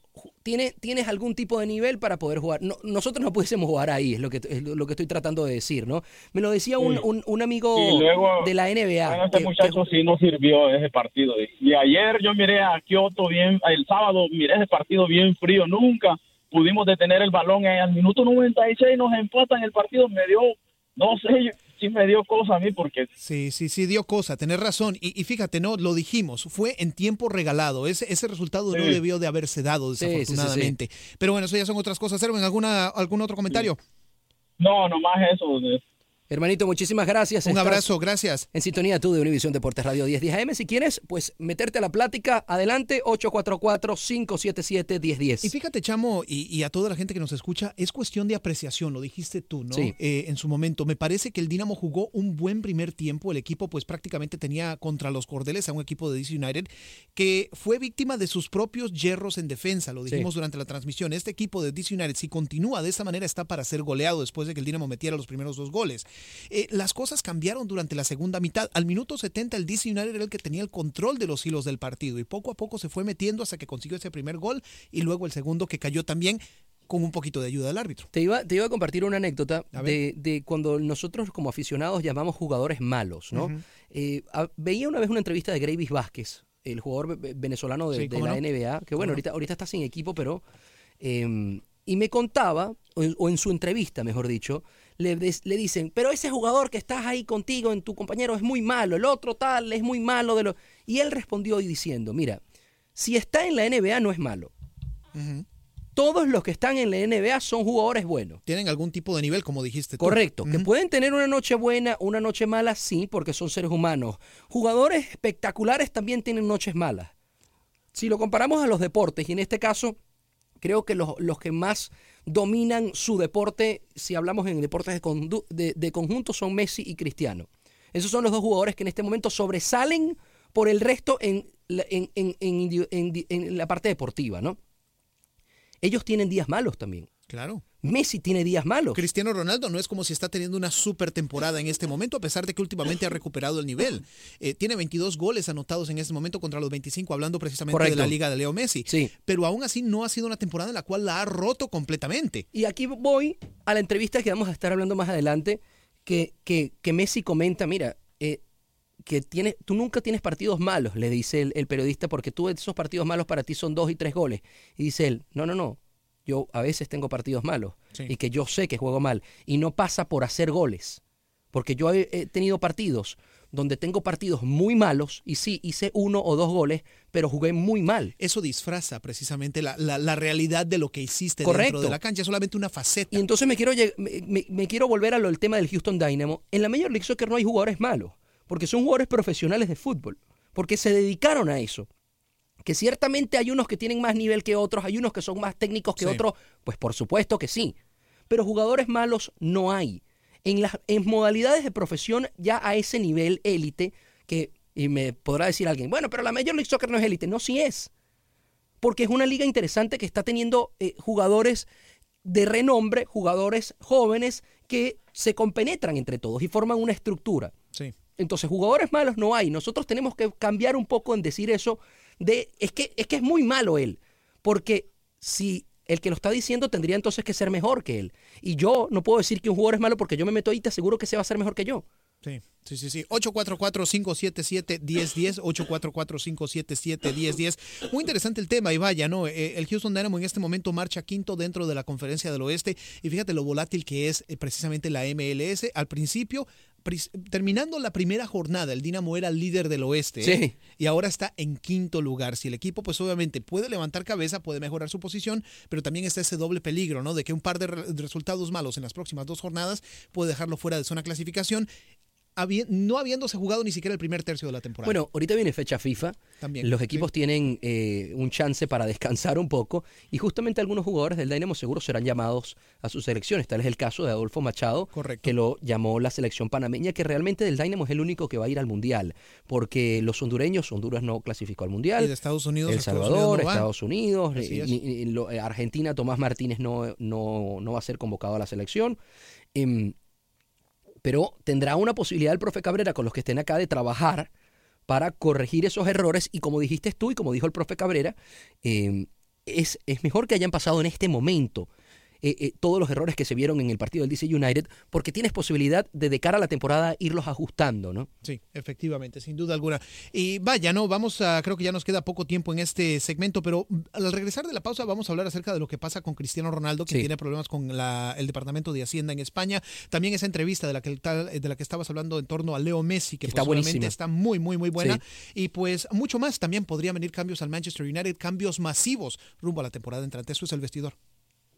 tiene- tienes algún tipo de nivel para poder jugar. No- nosotros no pudiésemos jugar ahí, es lo que, es lo que estoy tratando de decir, ¿no? Me lo decía un, Sí. un- un amigo luego, de la NBA. Bueno, este que- muchacho sí no sirvió ese partido. Y ayer yo miré a Kioto bien, el sábado miré ese partido bien frío. Nunca pudimos detener el balón. Al minuto 96 nos empatan el partido. Me dio, no sé, sí me dio cosa a mí porque Sí, sí, sí, dio cosa, tenés razón. Y, y fíjate, no, lo dijimos, fue en tiempo regalado. Ese, ese resultado no debió de haberse dado, Sí, sí, sí, sí. desafortunadamente. Pero bueno, eso ya son otras cosas. Erwin, ¿alguna, ¿algún otro comentario? no, nomás eso. Hermanito, muchísimas gracias. Un Estás abrazo, gracias. En sintonía tú de Univisión Deportes Radio 1010 AM. Si quieres, pues meterte a la plática, adelante, 844-577-1010. Y fíjate, Chamo, y, y a toda la gente que nos escucha, es cuestión de apreciación, lo dijiste tú, ¿no? Sí. Eh, en su momento. Me parece que el Dinamo jugó un buen primer tiempo. El equipo, pues prácticamente tenía contra los Cordeles a un equipo de DC United que fue víctima de sus propios hierros en defensa. Lo dijimos durante la transmisión. Este equipo de DC United, si continúa de esta manera, está para ser goleado después de que el Dinamo metiera los primeros dos goles. Eh, las cosas cambiaron durante la segunda mitad. Al minuto 70, el DC United era el que tenía el control de los hilos del partido y poco a poco se fue metiendo hasta que consiguió ese primer gol y luego el segundo que cayó también con un poquito de ayuda del árbitro. Te iba, te iba a compartir una anécdota de, de cuando nosotros como aficionados llamamos jugadores malos, ¿no? Eh, a- veía una vez una entrevista de Gravis Vázquez, el jugador ve- venezolano de, Sí, de cómo la no. NBA, que ¿Cómo bueno, no? ahorita, ahorita está sin equipo, pero... eh, y me contaba, o en, su entrevista, mejor dicho, le, le dicen, pero ese jugador que estás ahí contigo, en tu compañero, es muy malo, el otro tal, es muy malo. de lo Y él respondió diciendo, mira, si está en la NBA no es malo. Todos los que están en la NBA son jugadores buenos. Tienen algún tipo de nivel, como dijiste tú. Correcto, que pueden tener una noche buena, una noche mala, sí, porque son seres humanos. Jugadores espectaculares también tienen noches malas. Si lo comparamos a los deportes, y en este caso, creo que los, los que más dominan su deporte, si hablamos en deportes de, de- de conjunto, son Messi y Cristiano. Esos son los dos jugadores que en este momento sobresalen por el resto en en- en- en la parte deportiva, ¿no? Ellos tienen días malos también. Claro. Messi tiene días malos. Cristiano Ronaldo no es como si está teniendo una super temporada en este momento, a pesar de que últimamente ha recuperado el nivel. Eh, tiene 22 goles anotados en este momento contra los 25, hablando precisamente Correcto. de la liga de Leo Messi. Sí. Pero aún así no ha sido una temporada en la cual la ha roto completamente. Y aquí voy a la entrevista que vamos a estar hablando más adelante, que, que, que Messi comenta, mira, eh, que tiene, tú nunca tienes partidos malos, le dice el, el periodista, porque tú esos partidos malos para ti son dos y tres goles. Y dice él, no, no, no, yo a veces tengo partidos malos Sí. y que yo sé que juego mal. Y no pasa por hacer goles, porque yo he, he tenido partidos donde tengo partidos muy malos y sí, hice uno o dos goles, pero jugué muy mal. Eso disfraza precisamente la, la- la realidad de lo que hiciste Correcto. dentro de la cancha, es solamente una faceta. Y entonces me quiero, me, me- me quiero volver a lo del tema del Houston Dynamo. En la Major League Soccer no hay jugadores malos, porque son jugadores profesionales de fútbol, porque se dedicaron a eso. Que ciertamente hay unos que tienen más nivel que otros, hay unos que son más técnicos que Sí. otros, pues por supuesto que sí. Pero jugadores malos no hay. En las en modalidades de profesión ya a ese nivel élite, que y me podrá decir alguien, bueno, pero la Major League Soccer no es élite. No, sí es porque es una liga interesante que está teniendo eh, jugadores de renombre, jugadores jóvenes que se compenetran entre todos y forman una estructura. Sí. Entonces, jugadores malos no hay. Nosotros tenemos que cambiar un poco en decir eso de es que es que es muy malo él, porque si el que lo está diciendo tendría entonces que ser mejor que él. Y yo no puedo decir que un jugador es malo porque yo me meto ahí y te aseguro que se va a ser mejor que yo. Sí, sí, sí, sí. 844-577-1010, 844-577-1010. Muy interesante el tema y vaya, ¿no? Eh, el Houston Dynamo en este momento marcha quinto dentro de la conferencia del oeste y fíjate lo volátil que es eh, precisamente la MLS. Al principio, terminando la primera jornada, el Dynamo era el líder del oeste ¿eh? Y ahora está en quinto lugar. Si el equipo, pues obviamente puede levantar cabeza, puede mejorar su posición, pero también está ese doble peligro, ¿no? De que un par de, re- de resultados malos en las próximas dos jornadas puede dejarlo fuera de zona clasificación habi- no habiéndose jugado ni siquiera el primer tercio de la temporada. Bueno, ahorita viene fecha FIFA. También, Los sí. equipos tienen eh, un chance para descansar un poco y justamente algunos jugadores del Dynamo seguro serán llamados a sus selecciones. Tal es el caso de Adolfo Machado, Correcto. que lo llamó la selección panameña, que realmente del Dynamo es el único que va a ir al Mundial, porque los hondureños, Honduras no clasificó al Mundial. Y de Estados Unidos, El Estados Salvador, Unidos no. Estados Unidos, eh, es. eh, Argentina, Tomás Martínez no, no, no va a ser convocado a la selección. Em, pero tendrá una posibilidad el profe Cabrera con los que estén acá de trabajar para corregir esos errores y como dijiste tú y como dijo el profe Cabrera, em, es, es mejor que hayan pasado en este momento eh, eh, todos los errores que se vieron en el partido del DC United porque tienes posibilidad de de cara a la temporada irlos ajustando, ¿no? Sí, efectivamente, sin duda alguna. Y vaya, no, vamos a, creo que ya nos queda poco tiempo en este segmento, pero al regresar de la pausa vamos a hablar acerca de lo que pasa con Cristiano Ronaldo, que Sí. tiene problemas con la- el Departamento de Hacienda en España. También esa entrevista de la que tal- de la que estabas hablando en torno a Leo Messi, que Está buenísima. está muy, muy, muy buena. Sí. Y pues mucho más. También podrían venir cambios al Manchester United, cambios masivos rumbo a la temporada entrante. Eso es el vestidor.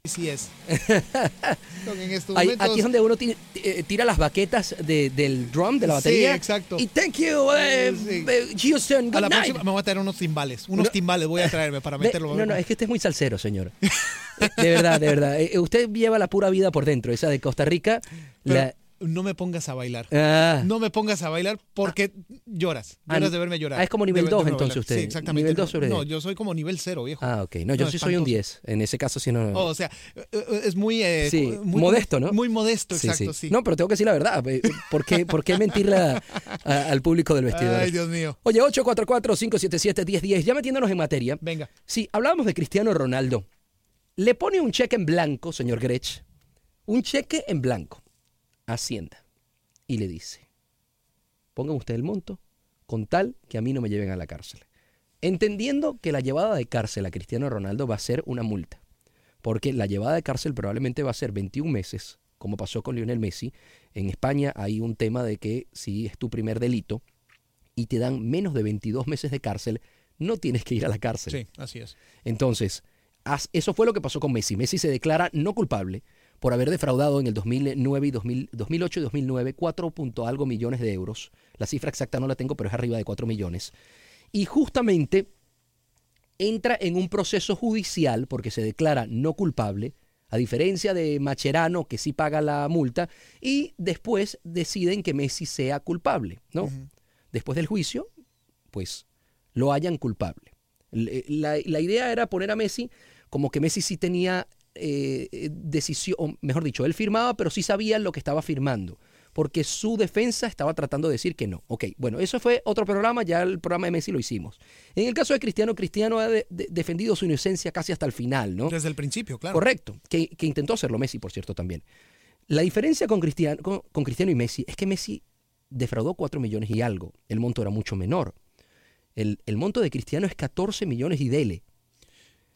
Así es. en estos Ahí- momentos- aquí es donde uno ti- eh, tira las baquetas de- del drum, de la Sí, batería. exacto. Y thank you, eh, Sí. eh, Houston, a la night. próxima me voy a traer unos timbales. Unos No. timbales voy a traerme para meterlo. no, no, es que usted es muy salsero, señor. De verdad, de verdad. Eh, Usted lleva la pura vida por dentro. Esa de Costa Rica. Pero la- no me pongas a bailar. Ah. No me pongas a bailar porque lloras. Ah, Lloras de verme llorar. ah, es como nivel De- de dos, verme entonces, bailar. usted. Sí, exactamente. Nivel dos sobre No, yo soy como nivel cero, viejo. Ah, ok. No, yo No, sí soy un espantoso. 10. En ese caso sí no. Oh, o sea, eh, eh, es muy, eh, Sí, muy- modesto, ¿no? Muy modesto, Sí, exacto, sí. sí. No, pero tengo que decir la verdad. ¿Por qué, por qué mentirle a- a- al público del vestidor? Ay, Dios mío. Oye, 844-577-1010. Ya metiéndonos en materia. Venga. Sí, hablábamos de Cristiano Ronaldo. Le pone un cheque en blanco, señor Grech. Un cheque en blanco. Hacienda. Y le dice, pongan usted el monto con tal que a mí no me lleven a la cárcel. Entendiendo que la llevada de cárcel a Cristiano Ronaldo va a ser una multa. Porque la llevada de cárcel probablemente va a ser 21 meses, como pasó con Lionel Messi. En España hay un tema de que si es tu primer delito y te dan menos de 22 meses de cárcel, no tienes que ir a la cárcel. Sí, así es. Entonces, eso fue lo que pasó con Messi. Messi se declara no culpable por haber defraudado en el 2009 y 2000 2008 y 2009 4 punto algo millones de euros. La cifra exacta no la tengo, pero es arriba de 4 millones. Y justamente entra en un proceso judicial porque se declara no culpable, a diferencia de Macherano que sí paga la multa, y después deciden que Messi sea culpable, ¿no? Después del juicio, pues lo hayan culpable. Le- La, la idea era poner a Messi como que Messi sí tenía eh, eh, decisión, o mejor dicho, él firmaba, pero sí sabía lo que estaba firmando, porque su defensa estaba tratando de decir que no. Ok, bueno, eso fue otro programa, ya el programa de Messi lo hicimos. En el caso de Cristiano, Cristiano ha de- de- defendido su inocencia casi hasta el final, ¿no? Desde el principio, claro. Correcto, que, que intentó hacerlo Messi, por cierto, también. La diferencia con Cristiano, con, con Cristiano y Messi es que Messi defraudó 4 millones y algo. El monto era mucho menor. El, el monto de Cristiano es 14 millones y dele.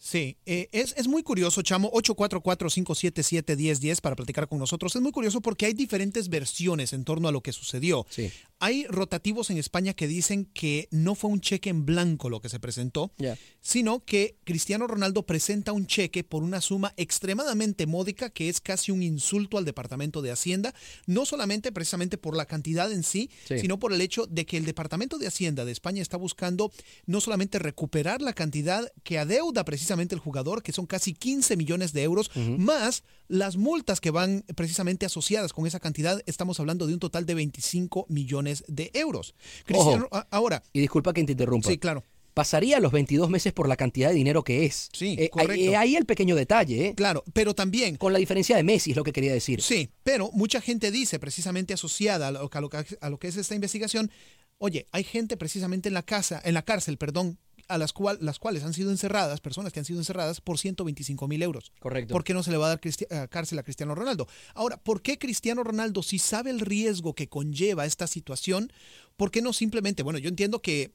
Sí, eh, es, es muy curioso, Chamo, 844-577-1010 para platicar con nosotros. Es muy curioso porque hay diferentes versiones en torno a lo que sucedió. Sí. Hay rotativos en España que dicen que no fue un cheque en blanco lo que se presentó, sino que Cristiano Ronaldo presenta un cheque por una suma extremadamente módica que es casi un insulto al Departamento de Hacienda, no solamente precisamente por la cantidad en sí, Sí. sino por el hecho de que el Departamento de Hacienda de España está buscando no solamente recuperar la cantidad que adeuda precisamente el jugador, que son casi 15 millones de euros, más las multas que van precisamente asociadas con esa cantidad, estamos hablando de un total de 25 millones de euros. Cristiano, ahora, Y disculpa que te interrumpa. sí, claro. Pasaría los 22 meses por la cantidad de dinero que es. Sí, Eh, correcto. ahí, ahí el pequeño detalle, ¿eh? Claro, pero también Con la diferencia de Messi, es lo que quería decir. Sí, pero mucha gente dice, precisamente asociada a lo, a lo a lo que es esta investigación, oye, hay gente precisamente en la casa, en la cárcel, perdón, a las, cual, las cuales han sido encerradas, personas que han sido encerradas por 125 mil euros. Correcto. ¿Por qué no se le va a dar eh, cárcel a Cristiano Ronaldo? Ahora, ¿por qué Cristiano Ronaldo, si sabe el riesgo que conlleva esta situación, por qué no simplemente, bueno, yo entiendo que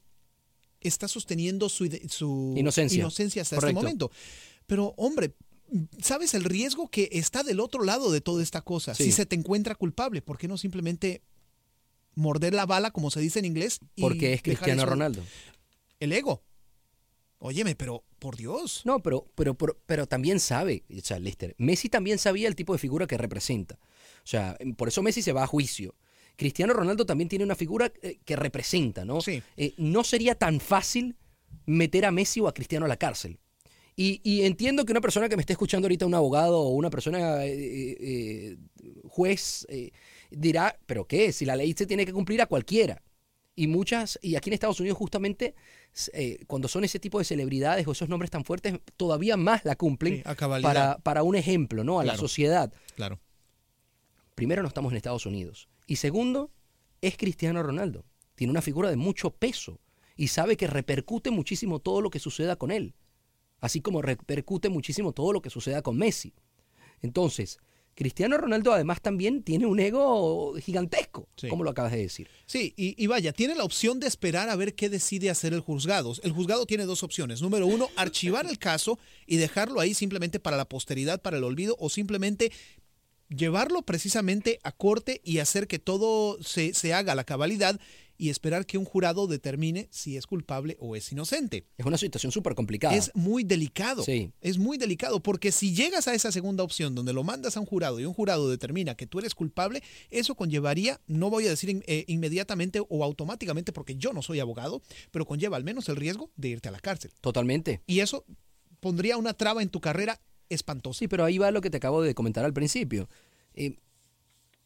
está sosteniendo su, su Inocencia. inocencia hasta Correcto. este momento, pero hombre, ¿sabes el riesgo que está del otro lado de toda esta cosa? Sí. Si se te encuentra culpable, ¿por qué no simplemente morder la bala, como se dice en inglés? y Porque es Cristiano Ronaldo. El ego. Óyeme, pero por Dios. No, pero, pero, pero, pero también sabe, o sea, Lister, Messi también sabía el tipo de figura que representa. O sea, por eso Messi se va a juicio. Cristiano Ronaldo también tiene una figura eh, que representa, ¿no? Sí. Eh, no sería tan fácil meter a Messi o a Cristiano a la cárcel. Y, y entiendo que una persona que me esté escuchando ahorita, un abogado o una persona eh, eh, juez, dirá, ¿pero qué? Si la ley se tiene que cumplir a cualquiera. Y muchas, y aquí en Estados Unidos justamente, eh, cuando son ese tipo de celebridades o esos nombres tan fuertes, todavía más la cumplen Sí, para, para un ejemplo, ¿no? A la sociedad. Claro. Primero, no estamos en Estados Unidos. Y segundo, es Cristiano Ronaldo. Tiene una figura de mucho peso y sabe que repercute muchísimo todo lo que suceda con él. Así como repercute muchísimo todo lo que suceda con Messi. Entonces, Cristiano Ronaldo además también tiene un ego gigantesco, Sí. como lo acabas de decir. Sí, y, y vaya, tiene la opción de esperar a ver qué decide hacer el juzgado. El juzgado tiene dos opciones. Número uno, archivar el caso y dejarlo ahí simplemente para la posteridad, para el olvido, o simplemente llevarlo precisamente a corte y hacer que todo se, se haga a la cabalidad y esperar que un jurado determine si es culpable o es inocente. Es una situación súper complicada. Es muy delicado. Sí. Es muy delicado porque si llegas a esa segunda opción donde lo mandas a un jurado y un jurado determina que tú eres culpable, eso conllevaría, no voy a decir in- eh, inmediatamente o automáticamente porque yo no soy abogado, pero conlleva al menos el riesgo de irte a la cárcel. Totalmente. Y eso pondría una traba en tu carrera espantosa. Sí, pero ahí va lo que te acabo de comentar al principio. Eh,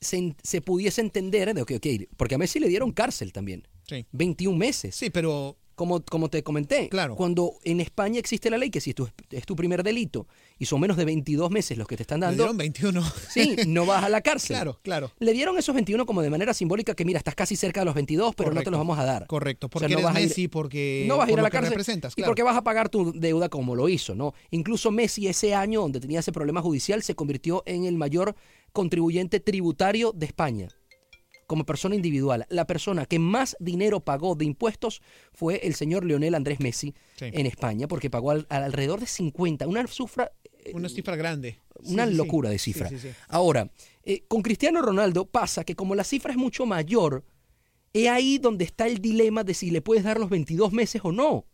se, se pudiese entender de, ok, ok, porque a Messi le dieron cárcel también. Sí. 21 meses. Sí, pero Como, como te comenté, Claro. cuando en España existe la ley que si es tu, es tu primer delito y son menos de 22 meses los que te están le dando, dieron 21. sí, no vas a la cárcel. claro, claro. Le dieron esos 21 como de manera simbólica que mira, estás casi cerca de los 22, pero no te los vamos a dar. Correcto, O porque sea, no eres vas a ir- porque no vas a ir por a la cárcel representas, y porque vas a pagar tu deuda como lo hizo, ¿no? Incluso Messi ese año donde tenía ese problema judicial se convirtió en el mayor contribuyente tributario de España como persona individual. La persona que más dinero pagó de impuestos fue el señor Leonel Andrés Messi Sí. en España porque pagó al- al- alrededor de 50, una cifra Una cifra grande. Una sí, sí. locura de cifra. Ahora, eh, con Cristiano Ronaldo pasa que como la cifra es mucho mayor, es ahí donde está el dilema de si le puedes dar los 22 meses o no.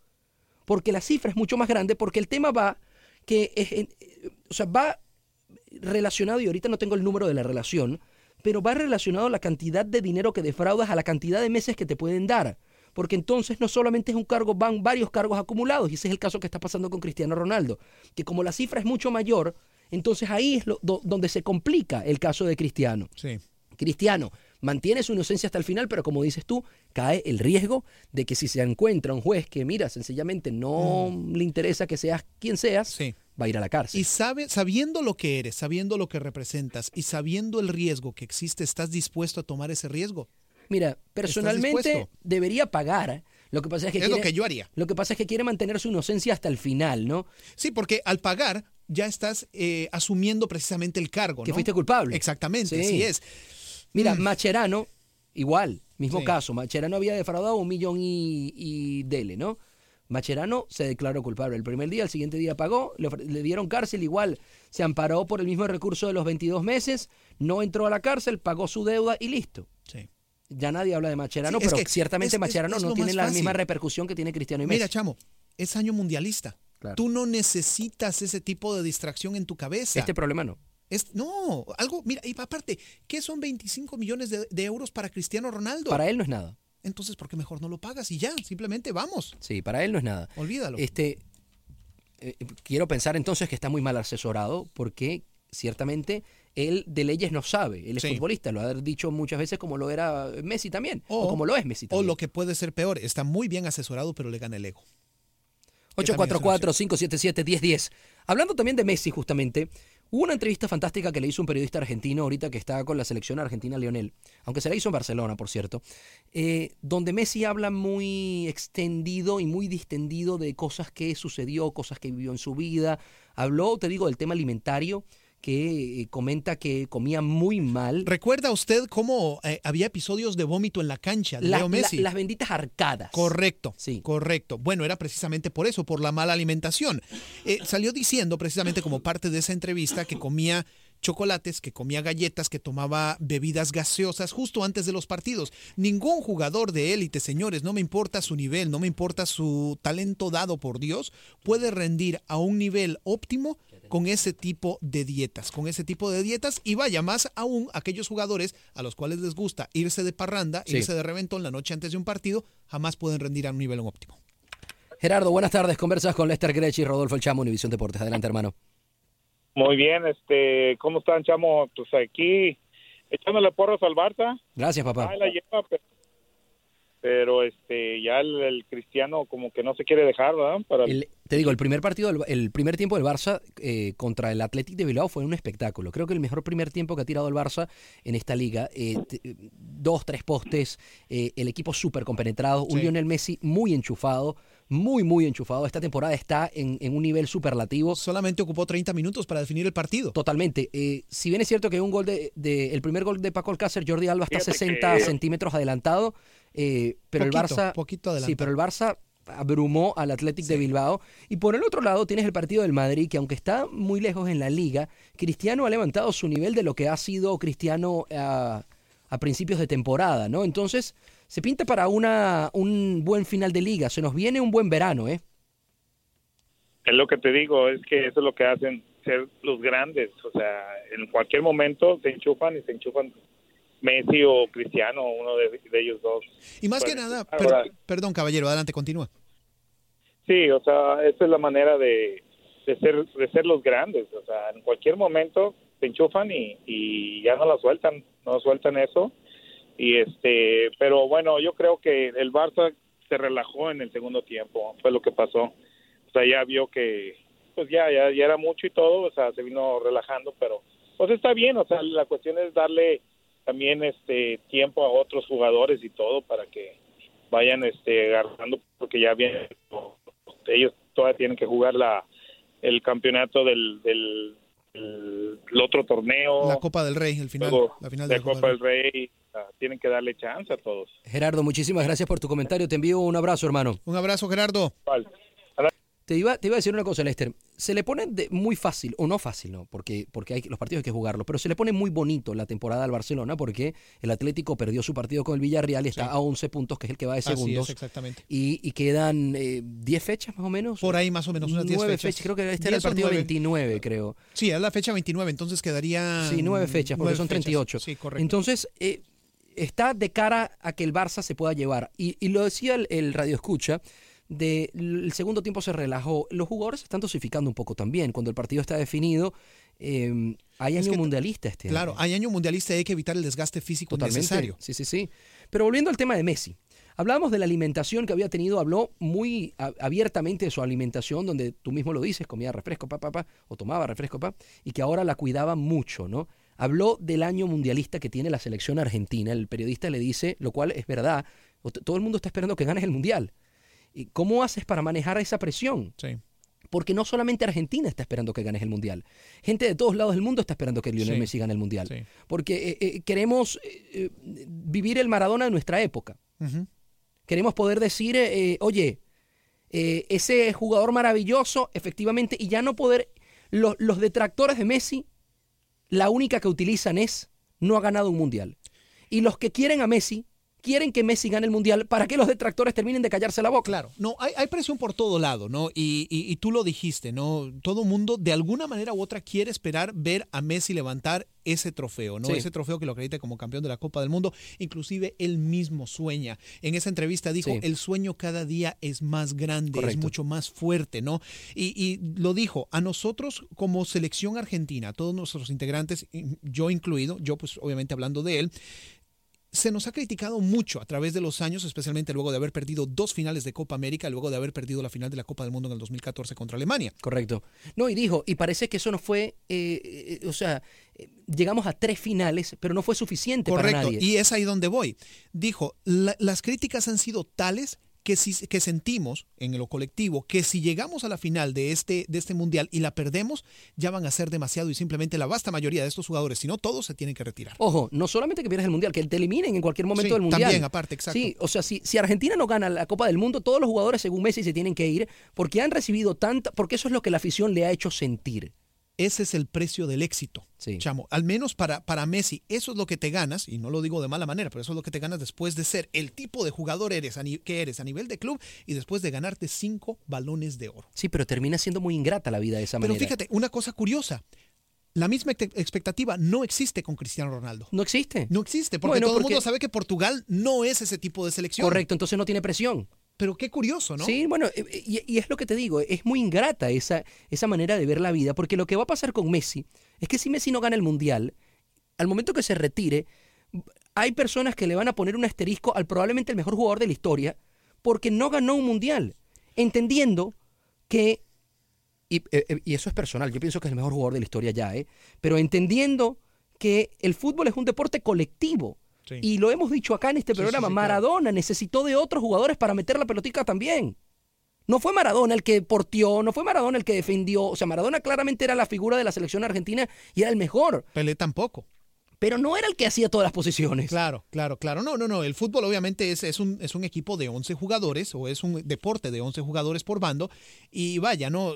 Porque la cifra es mucho más grande, porque el tema va que es, en- eh, o sea, va relacionado, y ahorita no tengo el número de la relación, pero va relacionado a la cantidad de dinero que defraudas a la cantidad de meses que te pueden dar. Porque entonces no solamente es un cargo, van varios cargos acumulados, y ese es el caso que está pasando con Cristiano Ronaldo, que como la cifra es mucho mayor, entonces ahí es lo- do- donde se complica el caso de Cristiano. Sí. Cristiano mantiene su inocencia hasta el final, pero como dices tú, cae el riesgo de que si se encuentra un juez que, mira, sencillamente no le interesa que seas quien seas, Sí. Va a ir a la cárcel. Y sabe, sabiendo lo que eres, sabiendo lo que representas y sabiendo el riesgo que existe, ¿estás dispuesto a tomar ese riesgo? Mira, personalmente debería pagar. Lo que pasa es que Es lo que yo haría. Lo que pasa es que quiere mantener su inocencia hasta el final, ¿no? Sí, porque al pagar ya estás eh, asumiendo precisamente el cargo. Que ¿no? fuiste culpable. Exactamente, Sí. así es. Mira, Mm. Macherano, igual, mismo Sí. caso. Macherano había defraudado un millón y, y dele, ¿no? Macherano se declaró culpable el primer día, el siguiente día pagó, le, dieron cárcel, igual se amparó por el mismo recurso de los 22 meses, no entró a la cárcel, pagó su deuda y listo. Sí. Ya nadie habla de Macherano, Sí, pero ciertamente es- Macherano es no tiene la fácil. misma repercusión que tiene Cristiano y Messi. Mira, chamo, es año mundialista. Claro. Tú no necesitas ese tipo de distracción en tu cabeza. este problema no. Es, no, algo, mira, y aparte, ¿qué son 25 millones de, de euros para Cristiano Ronaldo? Para él no es nada. Entonces, ¿por qué mejor no lo pagas y ya? Simplemente vamos. Sí, para él no es nada. Olvídalo. Este, eh, quiero pensar entonces que está muy mal asesorado porque ciertamente él de leyes no sabe. Él es Sí. futbolista, lo ha dicho muchas veces como lo era Messi también. O, O- como lo es Messi O también. lo que puede ser peor, está muy bien asesorado, pero le gana el ego. 844-577-1010. Hablando también de Messi, justamente, hubo una entrevista fantástica que le hizo un periodista argentino ahorita que está con la selección argentina, Lionel, aunque se la hizo en Barcelona, por cierto, eh, donde Messi habla muy extendido y muy distendido de cosas que sucedió, cosas que vivió en su vida. Habló, te digo, del tema alimentario, que eh, comenta que comía muy mal. ¿Recuerda usted cómo eh, había episodios de vómito en la cancha de La- Leo la- Messi? las benditas arcadas. Correcto, Sí. correcto. Bueno, era precisamente por eso, por la mala alimentación. Eh, salió diciendo precisamente como parte de esa entrevista que comía chocolates, que comía galletas, que tomaba bebidas gaseosas justo antes de los partidos. Ningún jugador de élite, señores, no me importa su nivel, no me importa su talento dado por Dios, puede rendir a un nivel óptimo con ese tipo de dietas, con ese tipo de dietas y vaya más aún aquellos jugadores a los cuales les gusta irse de parranda, Sí. irse de reventón la noche antes de un partido, jamás pueden rendir a un nivel óptimo. Gerardo, buenas tardes. Conversas con Lester Grech y Rodolfo El Chamo, Univisión Deportes. Adelante, hermano. Muy bien, este, ¿cómo están, chamo? Pues aquí echándole porros al Barça. Gracias, papá. Ahí la lleva, pero, pero, este, ya el, el cristiano como que no se quiere dejar, ¿verdad? Para El- te digo, el primer partido, del- el primer tiempo del Barça eh, contra el Athletic de Bilbao fue un espectáculo. Creo que el mejor primer tiempo que ha tirado el Barça en esta liga. Eh, dos, tres postes, eh, el equipo súper compenetrado, un Sí. Lionel Messi muy enchufado, muy, muy enchufado. Esta temporada está en, en un nivel superlativo. Solamente ocupó 30 minutos para definir el partido. Totalmente. Eh, si bien es cierto que un gol de, de- el primer gol de Paco Alcácer, Jordi Alba está Fíjate 60 que- centímetros adelantado, eh, pero Poquito, el Barça, poquito sí, adelantado. pero el Barça abrumó al Athletic de Bilbao y por el otro lado tienes el partido del Madrid que aunque está muy lejos en la liga, Cristiano ha levantado su nivel de lo que ha sido Cristiano a, a principios de temporada, ¿no? Entonces se pinta para una un buen final de liga, se nos viene un buen verano, ¿eh? es lo que te digo, es que eso es lo que hacen ser los grandes, o sea, en cualquier momento se enchufan y se enchufan Messi o Cristiano, uno de, de ellos dos. Y más que nada, ahora- per- perdón caballero, adelante, continúa. Sí, o sea, esa es la manera de, de ser de ser los grandes, o sea, en cualquier momento se enchufan y, y ya no la sueltan, no sueltan eso. Y este, pero bueno, yo creo que el Barça se relajó en el segundo tiempo, fue lo que pasó. O sea, ya vio que pues ya ya, ya era mucho y todo, o sea, se vino relajando, pero pues está bien, o sea, la cuestión es darle también este tiempo a otros jugadores y todo para que vayan este agarrando porque ya viene ellos todavía tienen que jugar la el campeonato del, del, del- el otro torneo. La Copa del Rey, el final, luego la final de la Copa Copa del Rey sea, tienen que darle chance a todos Gerardo, muchísimas gracias por tu comentario, te envío un abrazo, hermano. Un abrazo, Gerardo. Vale. Te iba, te iba a decir una cosa, Lester. Se le pone de- muy fácil, o no fácil, ¿no? Porque, porque hay, los partidos hay que jugarlos, pero se le pone muy bonito la temporada al Barcelona porque el Atlético perdió su partido con el Villarreal y está Sí. a 11 puntos, que es el que va de Así segundos. es, exactamente. y, y quedan eh, 10 fechas más o menos. Por ahí más o menos, unas 10 Nueve fechas. Creo que este era el 10 o partido nueve. 29, creo. Sí, es la fecha 29, entonces quedaría... Sí, nueve fechas, porque nueve son fechas. 38. Sí, correcto. Entonces, eh, está de cara a que el Barça se pueda llevar. Y, y lo decía el, el radio escucha, de, el segundo tiempo se relajó. Los jugadores se están dosificando un poco también. Cuando el partido está definido, eh, hay Es año que- mundialista este Claro, año. hay año mundialista y hay que evitar el desgaste físico Totalmente. necesario. Sí, sí, sí. Pero volviendo al tema de Messi. Hablábamos de la alimentación que había tenido, habló muy abiertamente de su alimentación, donde tú mismo lo dices, comía refresco, pa, pa, pa, o tomaba refresco, pa, y que ahora la cuidaba mucho, ¿no? Habló del año mundialista que tiene la selección argentina. El periodista le dice, lo cual es verdad, todo el mundo está esperando que ganes el mundial. ¿Y cómo haces para manejar esa presión? Sí. Porque no solamente Argentina está esperando que ganes el mundial. Gente de todos lados del mundo está esperando que Lionel Sí. Messi gane el mundial. Sí. Porque eh, eh, queremos eh, vivir el Maradona de nuestra época. Queremos poder decir, oye, ese jugador maravilloso, efectivamente, y ya no poder. lo- los detractores de Messi, la única que utilizan es no ha ganado un mundial. Y los que quieren a Messi, quieren que Messi gane el mundial para que los detractores terminen de callarse la boca. Claro, no, hay, hay presión por todo lado, ¿no? Y, y- y tú lo dijiste, ¿no? Todo mundo, de alguna manera u otra, quiere esperar ver a Messi levantar ese trofeo, ¿no? Sí. Ese trofeo que lo acredite como campeón de la Copa del Mundo. Inclusive él mismo sueña. En esa entrevista dijo, Sí. el sueño cada día es más grande, es mucho más fuerte, ¿no? Y, y lo dijo, a nosotros como selección argentina, a todos nuestros integrantes, yo incluido, yo pues obviamente hablando de él, se nos ha criticado mucho a través de los años, especialmente luego de haber perdido dos finales de Copa América, luego de haber perdido la final de la Copa del Mundo en el 2014 contra Alemania. Correcto. No, y dijo, y parece que eso no fue, eh, eh, o sea, eh, llegamos a tres finales, pero no fue suficiente para Correcto, nadie. y es ahí donde voy. Dijo, "La- las críticas han sido tales que, si, que sentimos en lo colectivo que si llegamos a la final de este, de este mundial y la perdemos, ya van a ser demasiado y simplemente la vasta mayoría de estos jugadores, si no todos, se tienen que retirar. Ojo, no solamente que pierdas el mundial, que te eliminen en cualquier momento Sí, del mundial. también, aparte, exacto. Sí, o sea, si, si Argentina no gana la Copa del Mundo, todos los jugadores, según Messi, se tienen que ir porque han recibido tanta, porque eso es lo que la afición le ha hecho sentir. Ese es el precio del éxito, Sí. chamo. Al menos para, para Messi, eso es lo que te ganas, y no lo digo de mala manera, pero eso es lo que te ganas después de ser el tipo de jugador eres a ni- que eres a nivel de club y después de ganarte cinco balones de oro. Sí, pero termina siendo muy ingrata la vida de esa Pero manera. fíjate, una cosa curiosa. La misma ex- expectativa no existe con Cristiano Ronaldo. No existe. No existe, porque Bueno, todo el mundo sabe que Portugal no es ese tipo de selección. Correcto, entonces no tiene presión. Pero qué curioso, ¿no? Sí, bueno, eh, eh, y, y es lo que te digo, es muy ingrata esa, esa manera de ver la vida, porque lo que va a pasar con Messi es que si Messi no gana el Mundial, al momento que se retire, hay personas que le van a poner un asterisco al probablemente el mejor jugador de la historia, porque no ganó un Mundial, entendiendo que, y, eh, y eso es personal, yo pienso que es el mejor jugador de la historia ya, ¿eh? pero entendiendo que el fútbol es un deporte colectivo. Sí. Y lo hemos dicho acá en este Sí, sí, programa, claro. Maradona necesitó de otros jugadores para meter la pelotica también. No fue Maradona el que porteó, no fue Maradona el que defendió. O sea, Maradona claramente era la figura de la selección argentina y era el mejor, Pelé tampoco. Pero no era el que hacía todas las posiciones. Claro, claro, claro. No, no, no. El fútbol obviamente es, es, un, es un equipo de 11 jugadores o es un deporte de 11 jugadores por bando. Y vaya, no,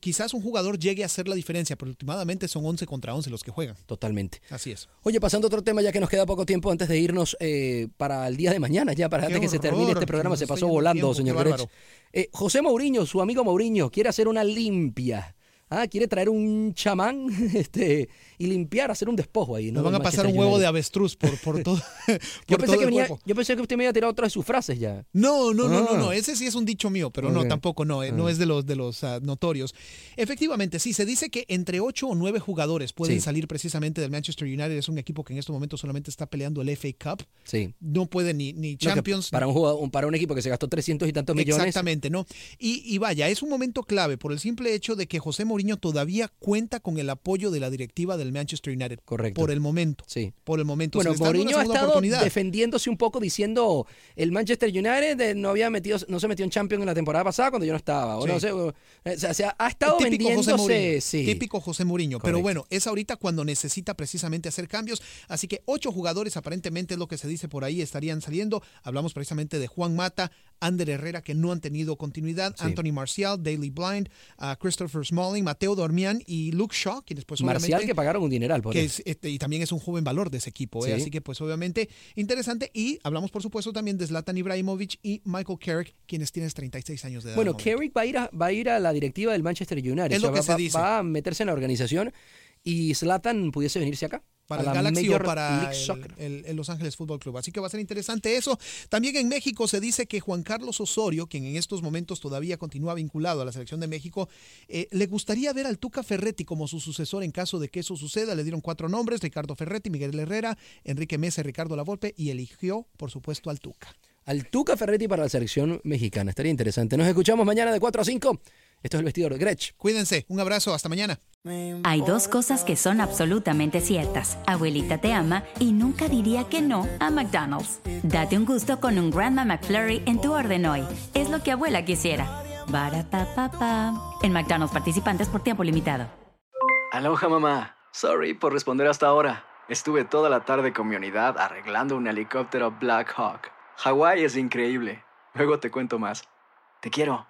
quizás un jugador llegue a hacer la diferencia, pero últimamente son 11 contra 11 los que juegan. Totalmente. Así es. Oye, pasando a otro tema, ya que nos queda poco tiempo antes de irnos eh, para el día de mañana, ya para Qué antes que se termine este programa, se pasó volando, tiempo, señor. Eh, José Mourinho, su amigo Mourinho, quiere hacer una limpia. Ah, quiere traer un chamán este, y limpiar, hacer un despojo ahí. ¿no? Nos van a pasar un huevo de avestruz por, por todo, Yo pensé, todo que el venía- cuerpo. yo pensé que usted me iba a tirar otra de sus frases ya. No, no, no, no, Ah. no. Ese sí es un dicho mío, pero no, tampoco no. eh, No Ah. es de los de los ah, notorios. Efectivamente, sí, se dice que entre ocho o nueve jugadores pueden Sí. salir precisamente del Manchester United. Es un equipo que en estos momentos solamente está peleando el FA Cup. Sí. No puede ni, ni No, que Champions. para, un jugador, para un equipo que se gastó 300 y tantos millones. Exactamente, ¿no? Y, y vaya, es un momento clave por el simple hecho de que José Mourinho todavía cuenta con el apoyo de la directiva del Manchester United. Correcto. Por el momento. Sí. Por el momento. Bueno, Mourinho ha estado defendiéndose un poco diciendo el Manchester United eh, no había metido, no se metió en Champions en la temporada pasada cuando yo no estaba. O Sí. no sé, o- eh, o sea, se ha- estado Típico José vendiéndose. Mourinho. sí. Típico José Mourinho. Pero bueno, es ahorita cuando necesita precisamente hacer cambios. Así que ocho jugadores, aparentemente es lo que se dice por ahí, estarían saliendo. Hablamos precisamente de Juan Mata, Ander Herrera, que no han tenido continuidad, Sí. Anthony Marcial, Daily Blind, uh, Christopher Smalling, Mateo Dormian y Luke Shaw, quienes pues Marcial que pagaron un dineral por que él. es, este, y también es un joven valor de ese equipo, ¿eh? Sí. así que pues obviamente interesante y hablamos por supuesto también de Zlatan Ibrahimovic y Michael Carrick, quienes tienen 36 años de edad. Bueno. Carrick va a, ir a, va a ir a la directiva del Manchester United. Es lo O sea, que va, se va- dice. va a meterse en la organización y Zlatan pudiese venirse acá. Para el la Galaxy Major o para el, Soccer. el- el Los Ángeles Fútbol Club. Así que va a ser interesante eso. También en México se dice que Juan Carlos Osorio, quien en estos momentos todavía continúa vinculado a la selección de México, eh, le gustaría ver al Tuca Ferretti como su sucesor en caso de que eso suceda. Le dieron cuatro nombres, Ricardo Ferretti, Miguel Herrera, Enrique Mesa, Ricardo Lavolpe, y eligió, por supuesto, al Tuca. al Tuca Ferretti para la selección mexicana. Estaría interesante. Nos escuchamos mañana de 4 a 5. Esto es el vestidor de Gretsch. Cuídense. Un abrazo. Hasta mañana. Hay dos cosas que son absolutamente ciertas. Abuelita te ama y nunca diría que no a McDonald's. Date un gusto con un Grandma McFlurry en tu orden hoy. Es lo que abuela quisiera. Barapapapa. En McDonald's participantes por tiempo limitado. Aloha mamá. Sorry por responder hasta ahora. Estuve toda la tarde con mi unidad arreglando un helicóptero Black Hawk. Hawái es increíble. Luego te cuento más. Te quiero.